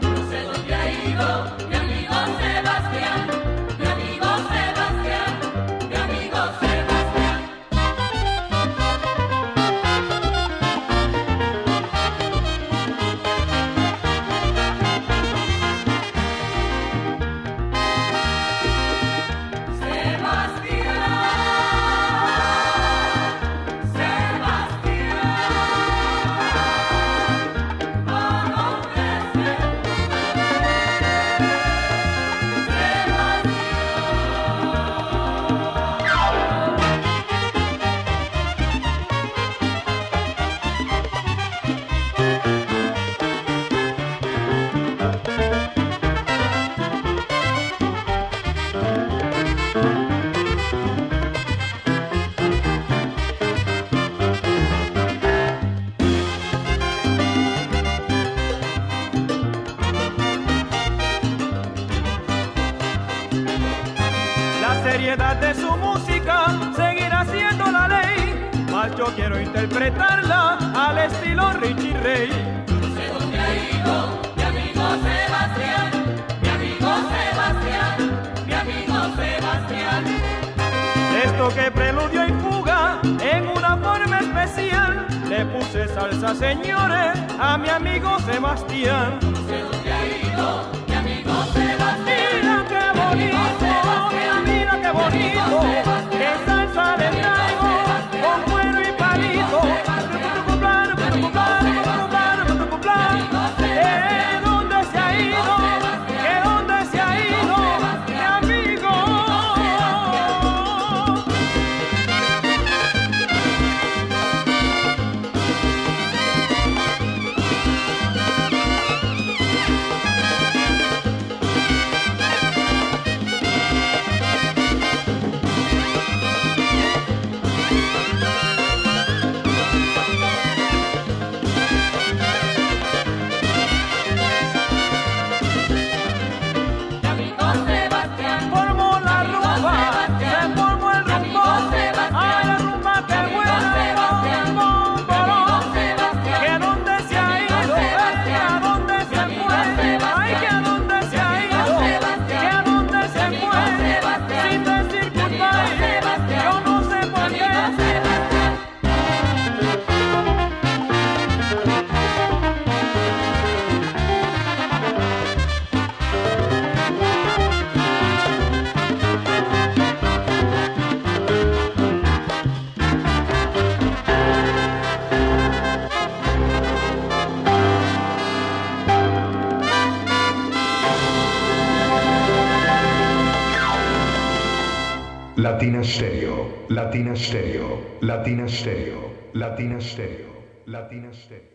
Latina Stereo, Latina Stereo, Latina Stereo, Latina Stereo, Latina Stereo.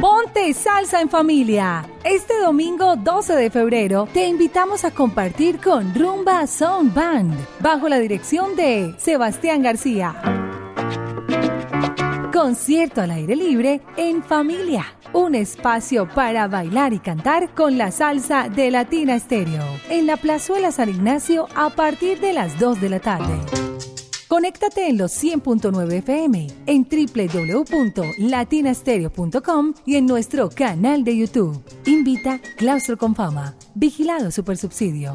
Ponte salsa en familia. Este domingo 12 de febrero te invitamos a compartir con Rumba Sound Band bajo la dirección de Sebastián García. Concierto al aire libre en familia. Un espacio para bailar y cantar con la salsa de Latina Stereo. En la Plazuela San Ignacio a partir de las 2 de la tarde. Conéctate en los 100.9 FM, en www.latinastereo.com y en nuestro canal de YouTube. Invita Claustro con Fama. Vigilado Supersubsidio.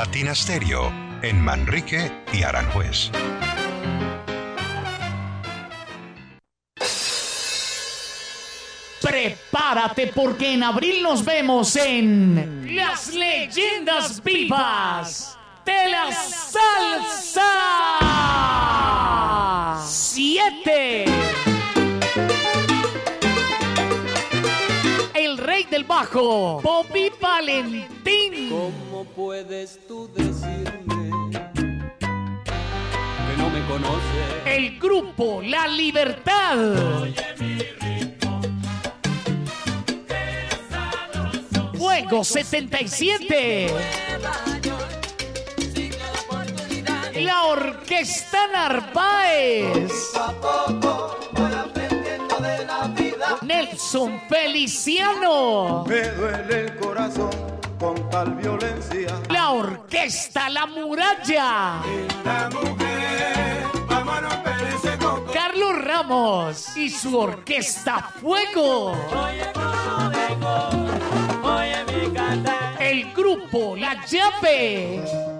Latina Stereo en Manrique y Aranjuez. Prepárate porque en abril nos vemos en Las Leyendas Vivas de la Salsa 7. Rey del bajo, Bobby Valentín. ¿Cómo puedes tú decirme que no me conoces? El grupo La Libertad. Fuego 77. La Orquesta Narváez. Nelson Feliciano. Me duele el corazón con tal violencia. La Orquesta La Muralla. La mujer, vamos a romper ese coco. Carlos Ramos y su Orquesta Fuego. El grupo La Llave.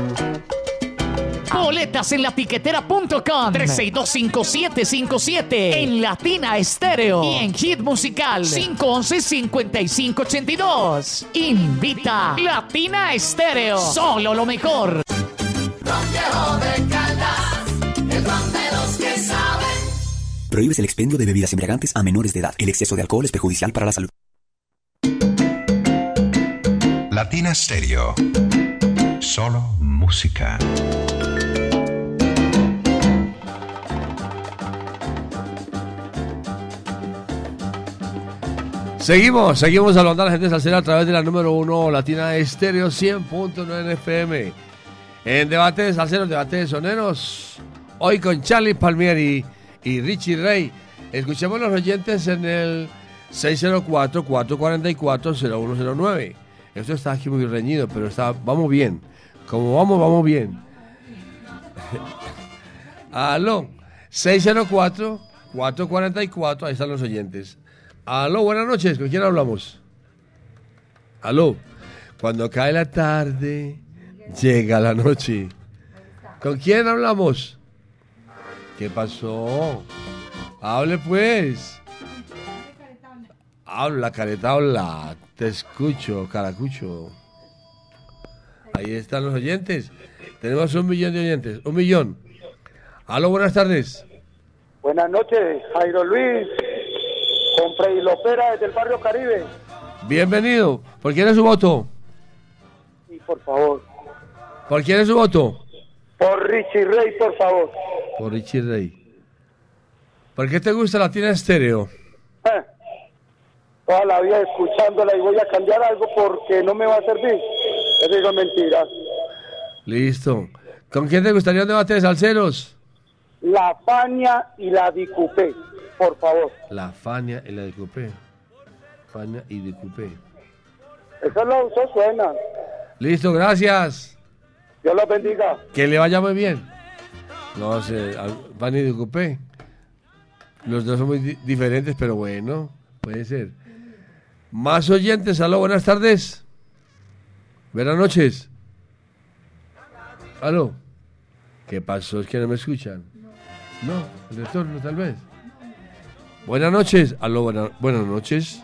Boletas en latiquetera.com 3625757 en Latina Estéreo y en Hit Musical 511-5582. Invita Latina Estéreo. Solo lo mejor. Prohíbes el expendio de bebidas embriagantes a menores de edad. El exceso de alcohol es perjudicial para la salud. Latina Stereo. Solo música. Seguimos, seguimos a la gente salsera a través de la número uno Latina Estéreo 100.9 FM. En debate de salseros, debate de soneros. Hoy con Charlie Palmieri y Richie Rey. Escuchemos los oyentes en el 604-444-0109. Esto está aquí muy reñido, pero está, vamos bien. Como vamos, vamos bien. [LAUGHS] Aló, 604-444, ahí están los oyentes. Aló, buenas noches, ¿con quién hablamos? Aló, cuando cae la tarde, llega la noche. ¿Con quién hablamos? ¿Qué pasó? Hable pues. Habla, careta, habla. Te escucho, caracucho. Ahí están los oyentes. Tenemos un millón de oyentes. Un millón. Aló, buenas tardes. Buenas noches, Jairo Luis, con Freddy Lopera desde el barrio Caribe. Bienvenido. ¿Por quién es su voto? Y por favor, ¿Por quién es su voto? por Richie Rey, por favor. Por Richie Rey. ¿Por qué te gusta Latina Estéreo? Eh, Toda la vida escuchándola y voy a cambiar algo porque no me va a servir. Eso digo mentiras. Listo. ¿Con quién te gustaría un debate de salseros? la Fania y la Dicupé, por favor. La Fania y la de Coupé. Fania y de Coupé. Eso lo eso suena. Listo, gracias. Dios los bendiga. Que le vaya muy bien. No sé, Fania y de Coupé. Los dos son muy di- diferentes, pero bueno, puede ser. Más oyentes, aló, buenas tardes. Buenas noches. Aló. ¿Qué pasó? Es que no me escuchan. No, el retorno tal vez. Buenas noches. Aló, buena- buenas noches.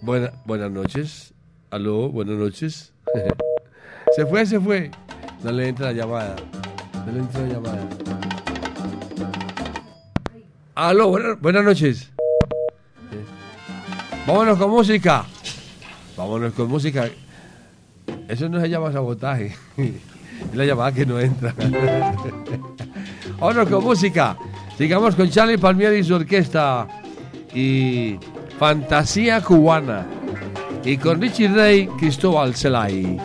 Buena- buenas noches. Aló, buenas noches. [LAUGHS] se fue, se fue. No le entra la llamada. No le entra la llamada. Aló, buena- buenas noches. Vámonos con música. Vámonos con música. Eso no se llama sabotaje. [LAUGHS] Es la llamada que no entra. [LAUGHS] Vámonos con música. Sigamos con Charlie Palmieri y su orquesta. Y Fantasía Cubana. Y con Richie Rey, Cristóbal Celay.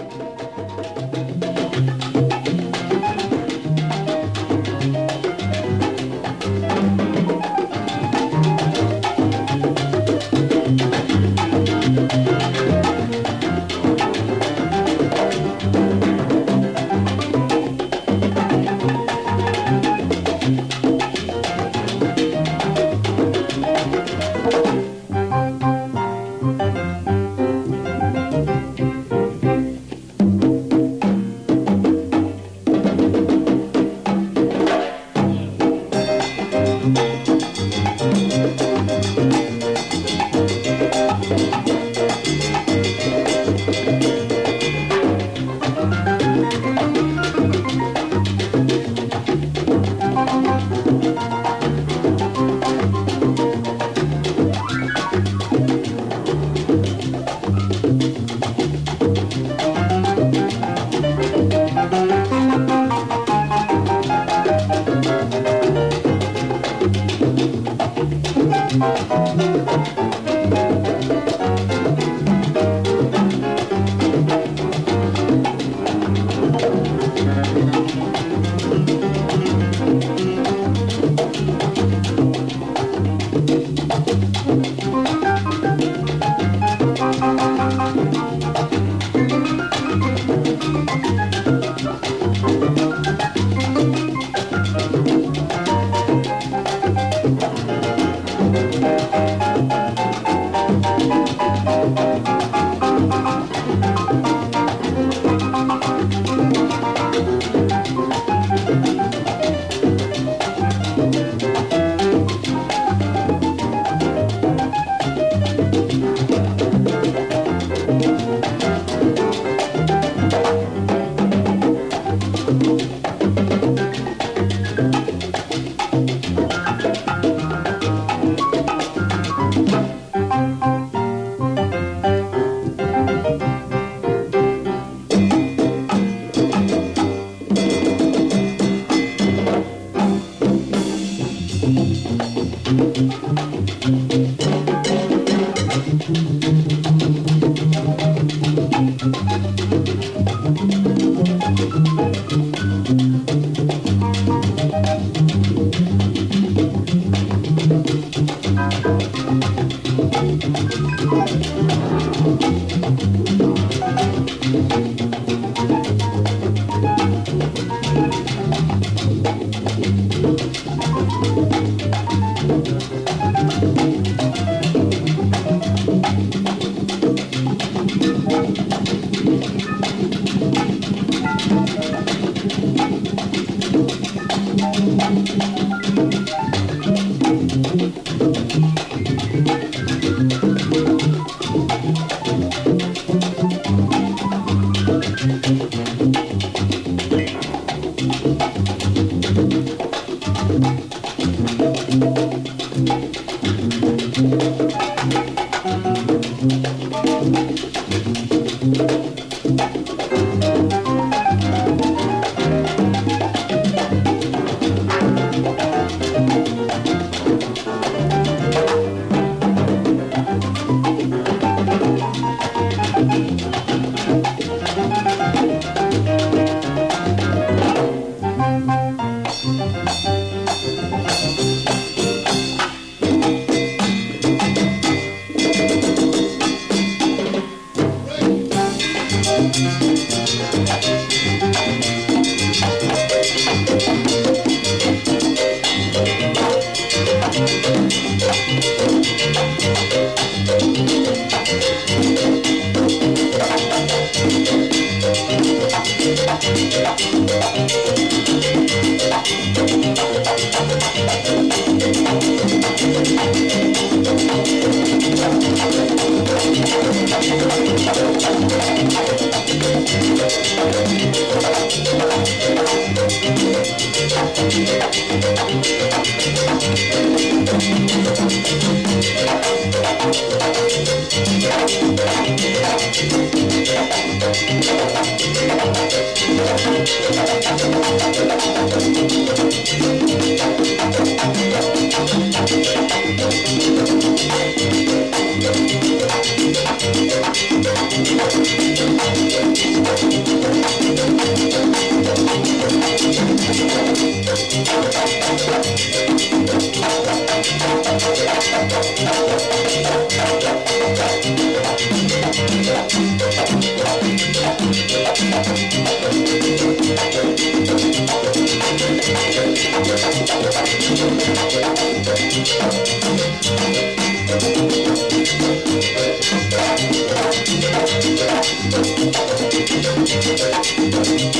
Latina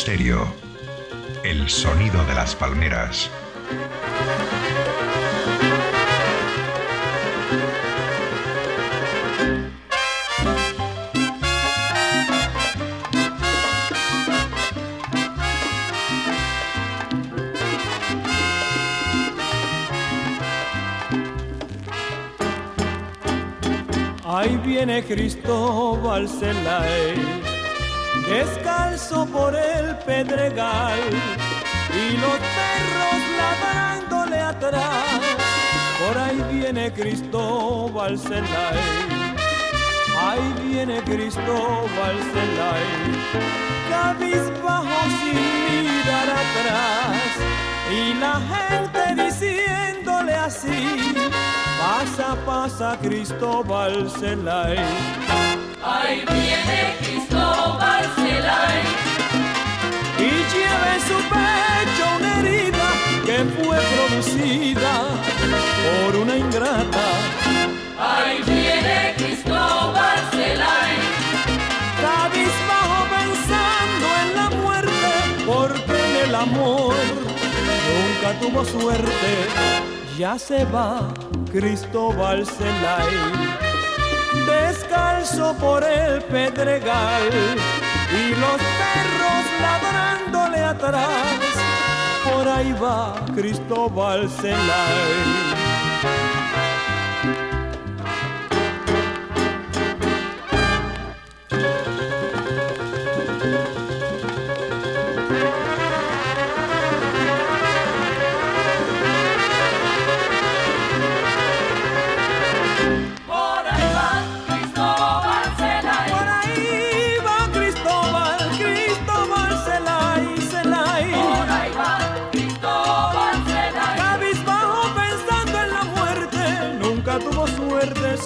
Stereo. El sonido de las palmeras. Ahí viene Cristóbal Celay, descalzo por el pedregal, y los perros ladrándole atrás. Por ahí viene Cristóbal Celay, ahí viene Cristóbal Celay, cabizbajo sin mirar atrás, y la gente diciéndole así. Pasa, pasa Cristóbal Celay, Ahí viene Cristóbal Celay. Y lleva en su pecho una herida que fue producida por una ingrata. Ahí viene Cristóbal Celay. Cabizbajo pensando en la muerte, porque en el amor nunca tuvo suerte. Ya se va Cristóbal Celay descalzo por el pedregal y los perros ladrándole atrás. Por ahí va Cristóbal Celay.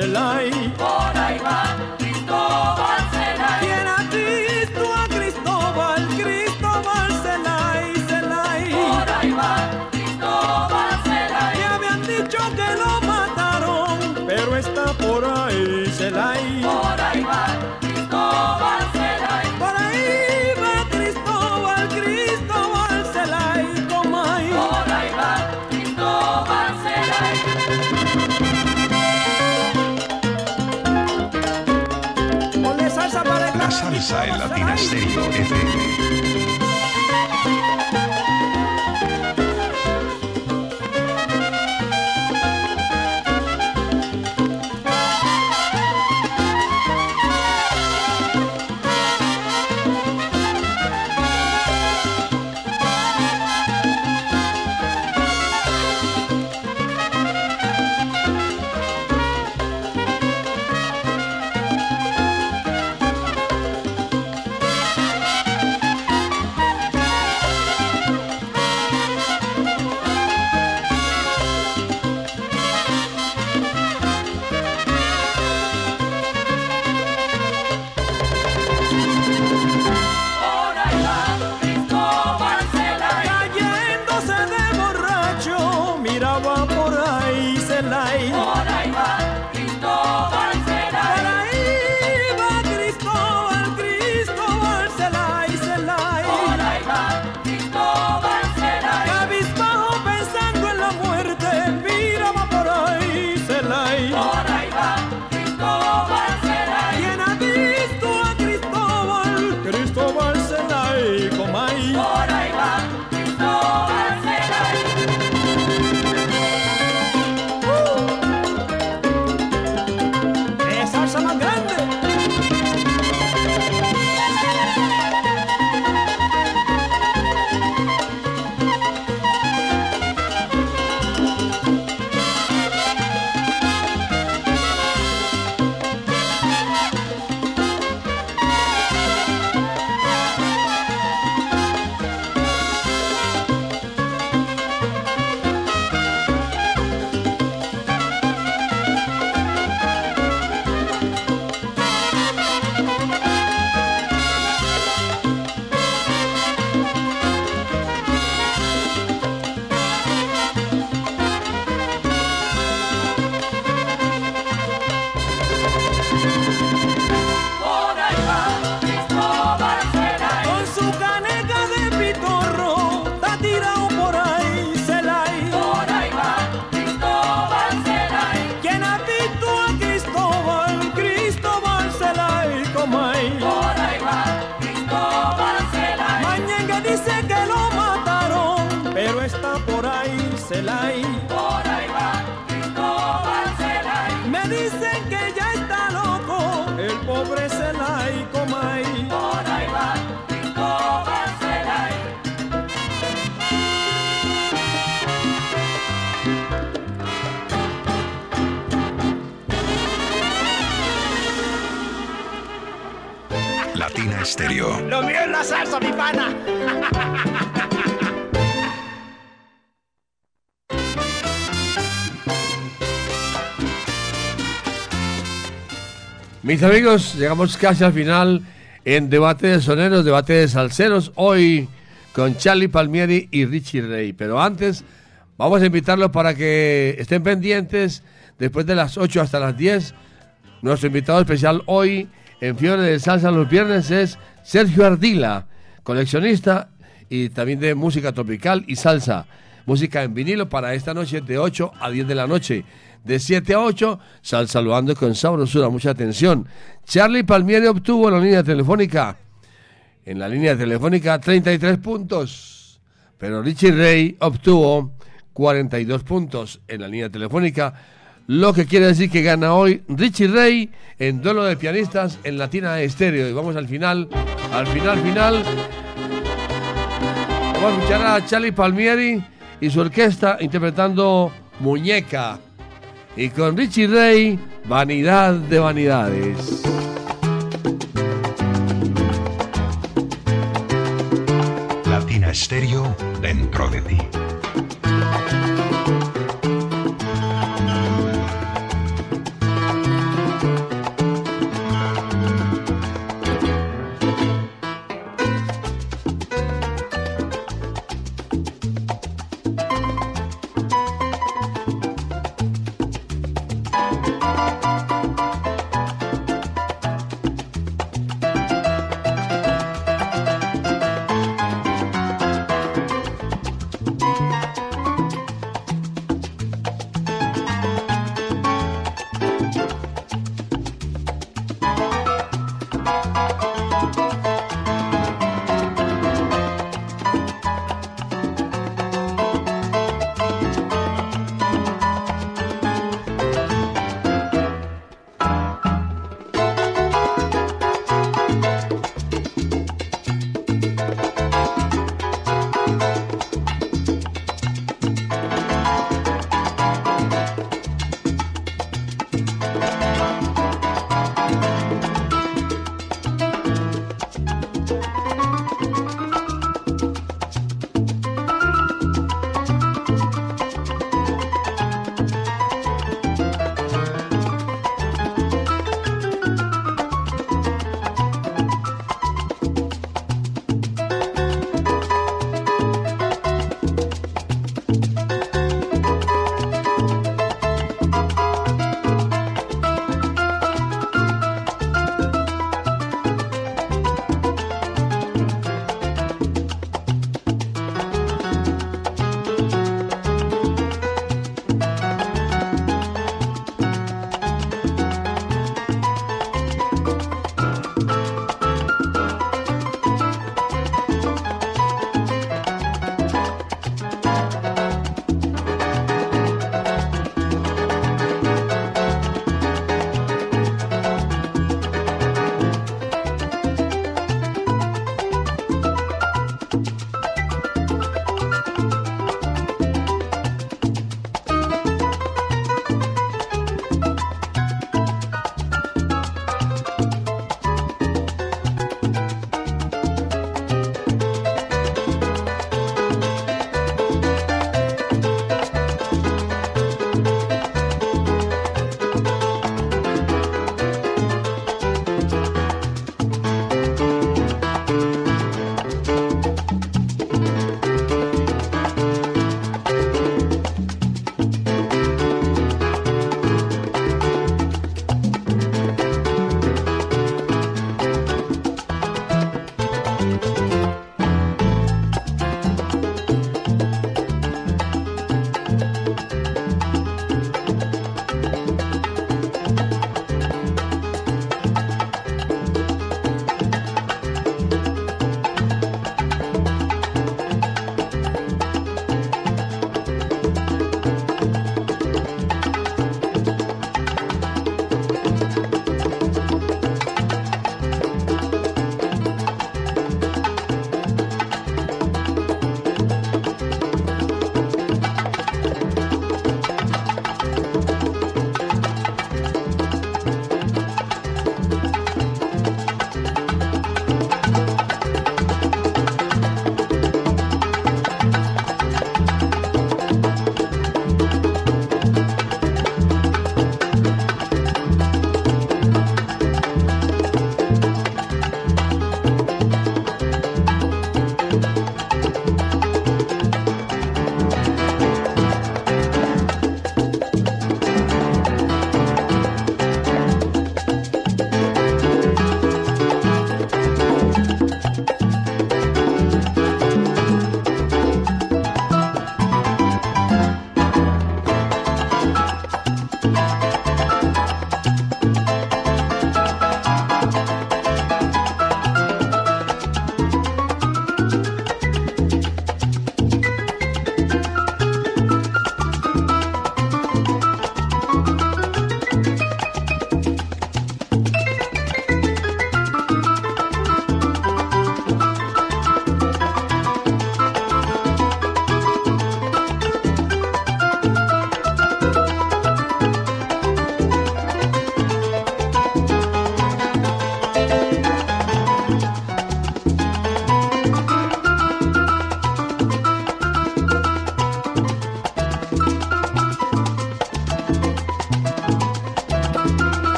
Selai. Mis amigos, llegamos casi al final en Debate de Soneros, Debate de Salseros, hoy con Charlie Palmieri y Richie Rey. Pero antes, vamos a invitarlos para que estén pendientes después de las 8 hasta las 10. Nuestro invitado especial hoy en Fiebre de Salsa los viernes es Sergio Ardila, coleccionista y también de música tropical y salsa. Música en vinilo para esta noche de 8 a 10 de la noche. De 7 a 8, sal saludando con sabrosura, mucha atención. Charlie Palmieri obtuvo en la línea telefónica, en la línea telefónica 33 puntos, pero Richie Ray obtuvo 42 puntos en la línea telefónica, lo que quiere decir que gana hoy Richie Ray en duelo de pianistas en Latina Estéreo. Y vamos al final, al final, final. Vamos a escuchar a Charlie Palmieri y su orquesta interpretando Muñeca. Y con Richie Ray, Vanidad de Vanidades. Latina Stereo dentro de ti.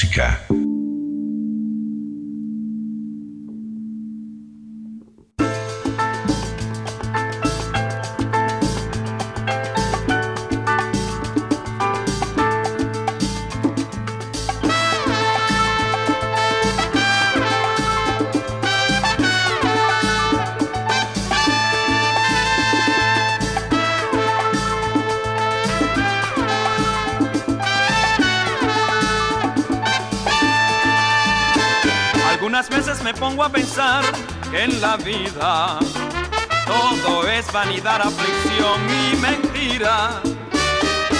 música. me pongo a pensar que en la vida todo es vanidad, aflicción y mentira.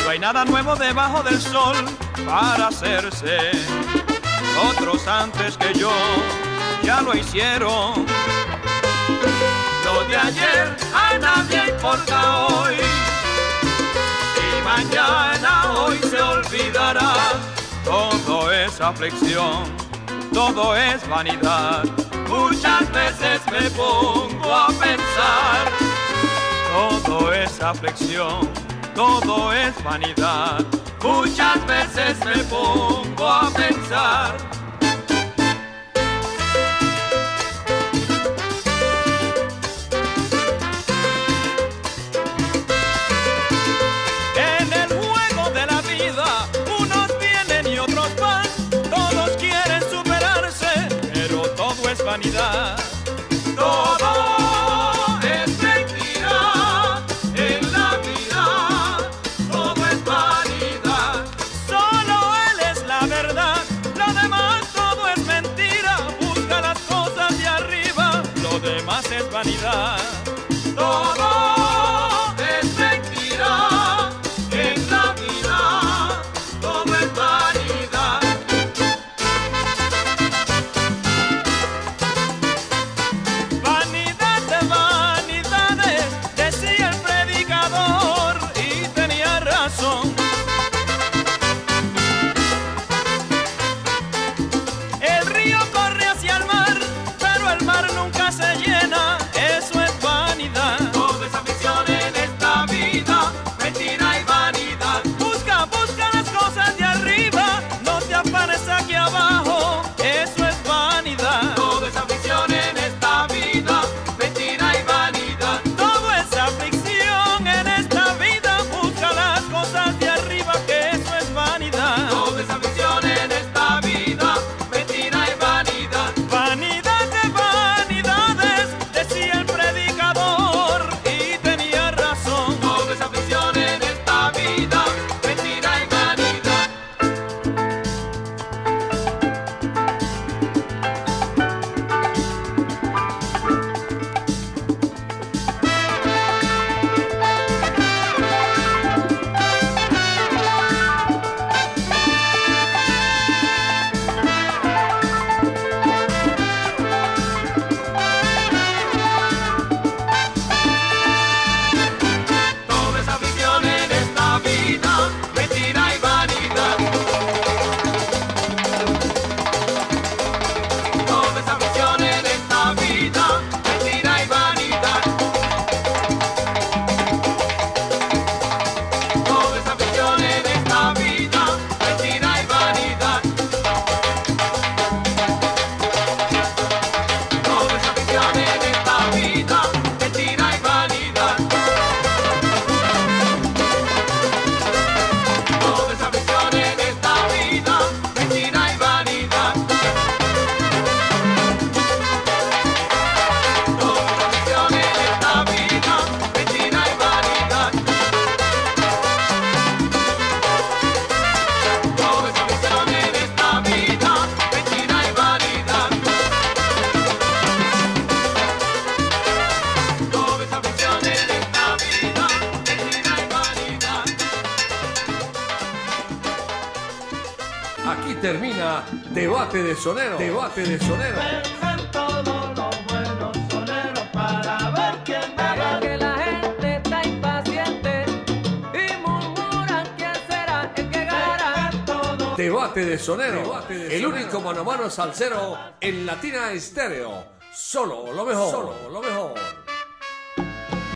No hay nada nuevo debajo del sol para hacerse. Otros antes que yo ya lo hicieron. Lo de ayer a nadie importa hoy. Y mañana hoy se olvidará. Todo es aflicción todo es vanidad. Muchas veces me pongo a pensar, todo es aflicción, todo es vanidad. Muchas veces me pongo a pensar de sonero. Debate de sonero. Debate de sonero. El único mano a mano salsero en Latina Estéreo. Solo lo mejor.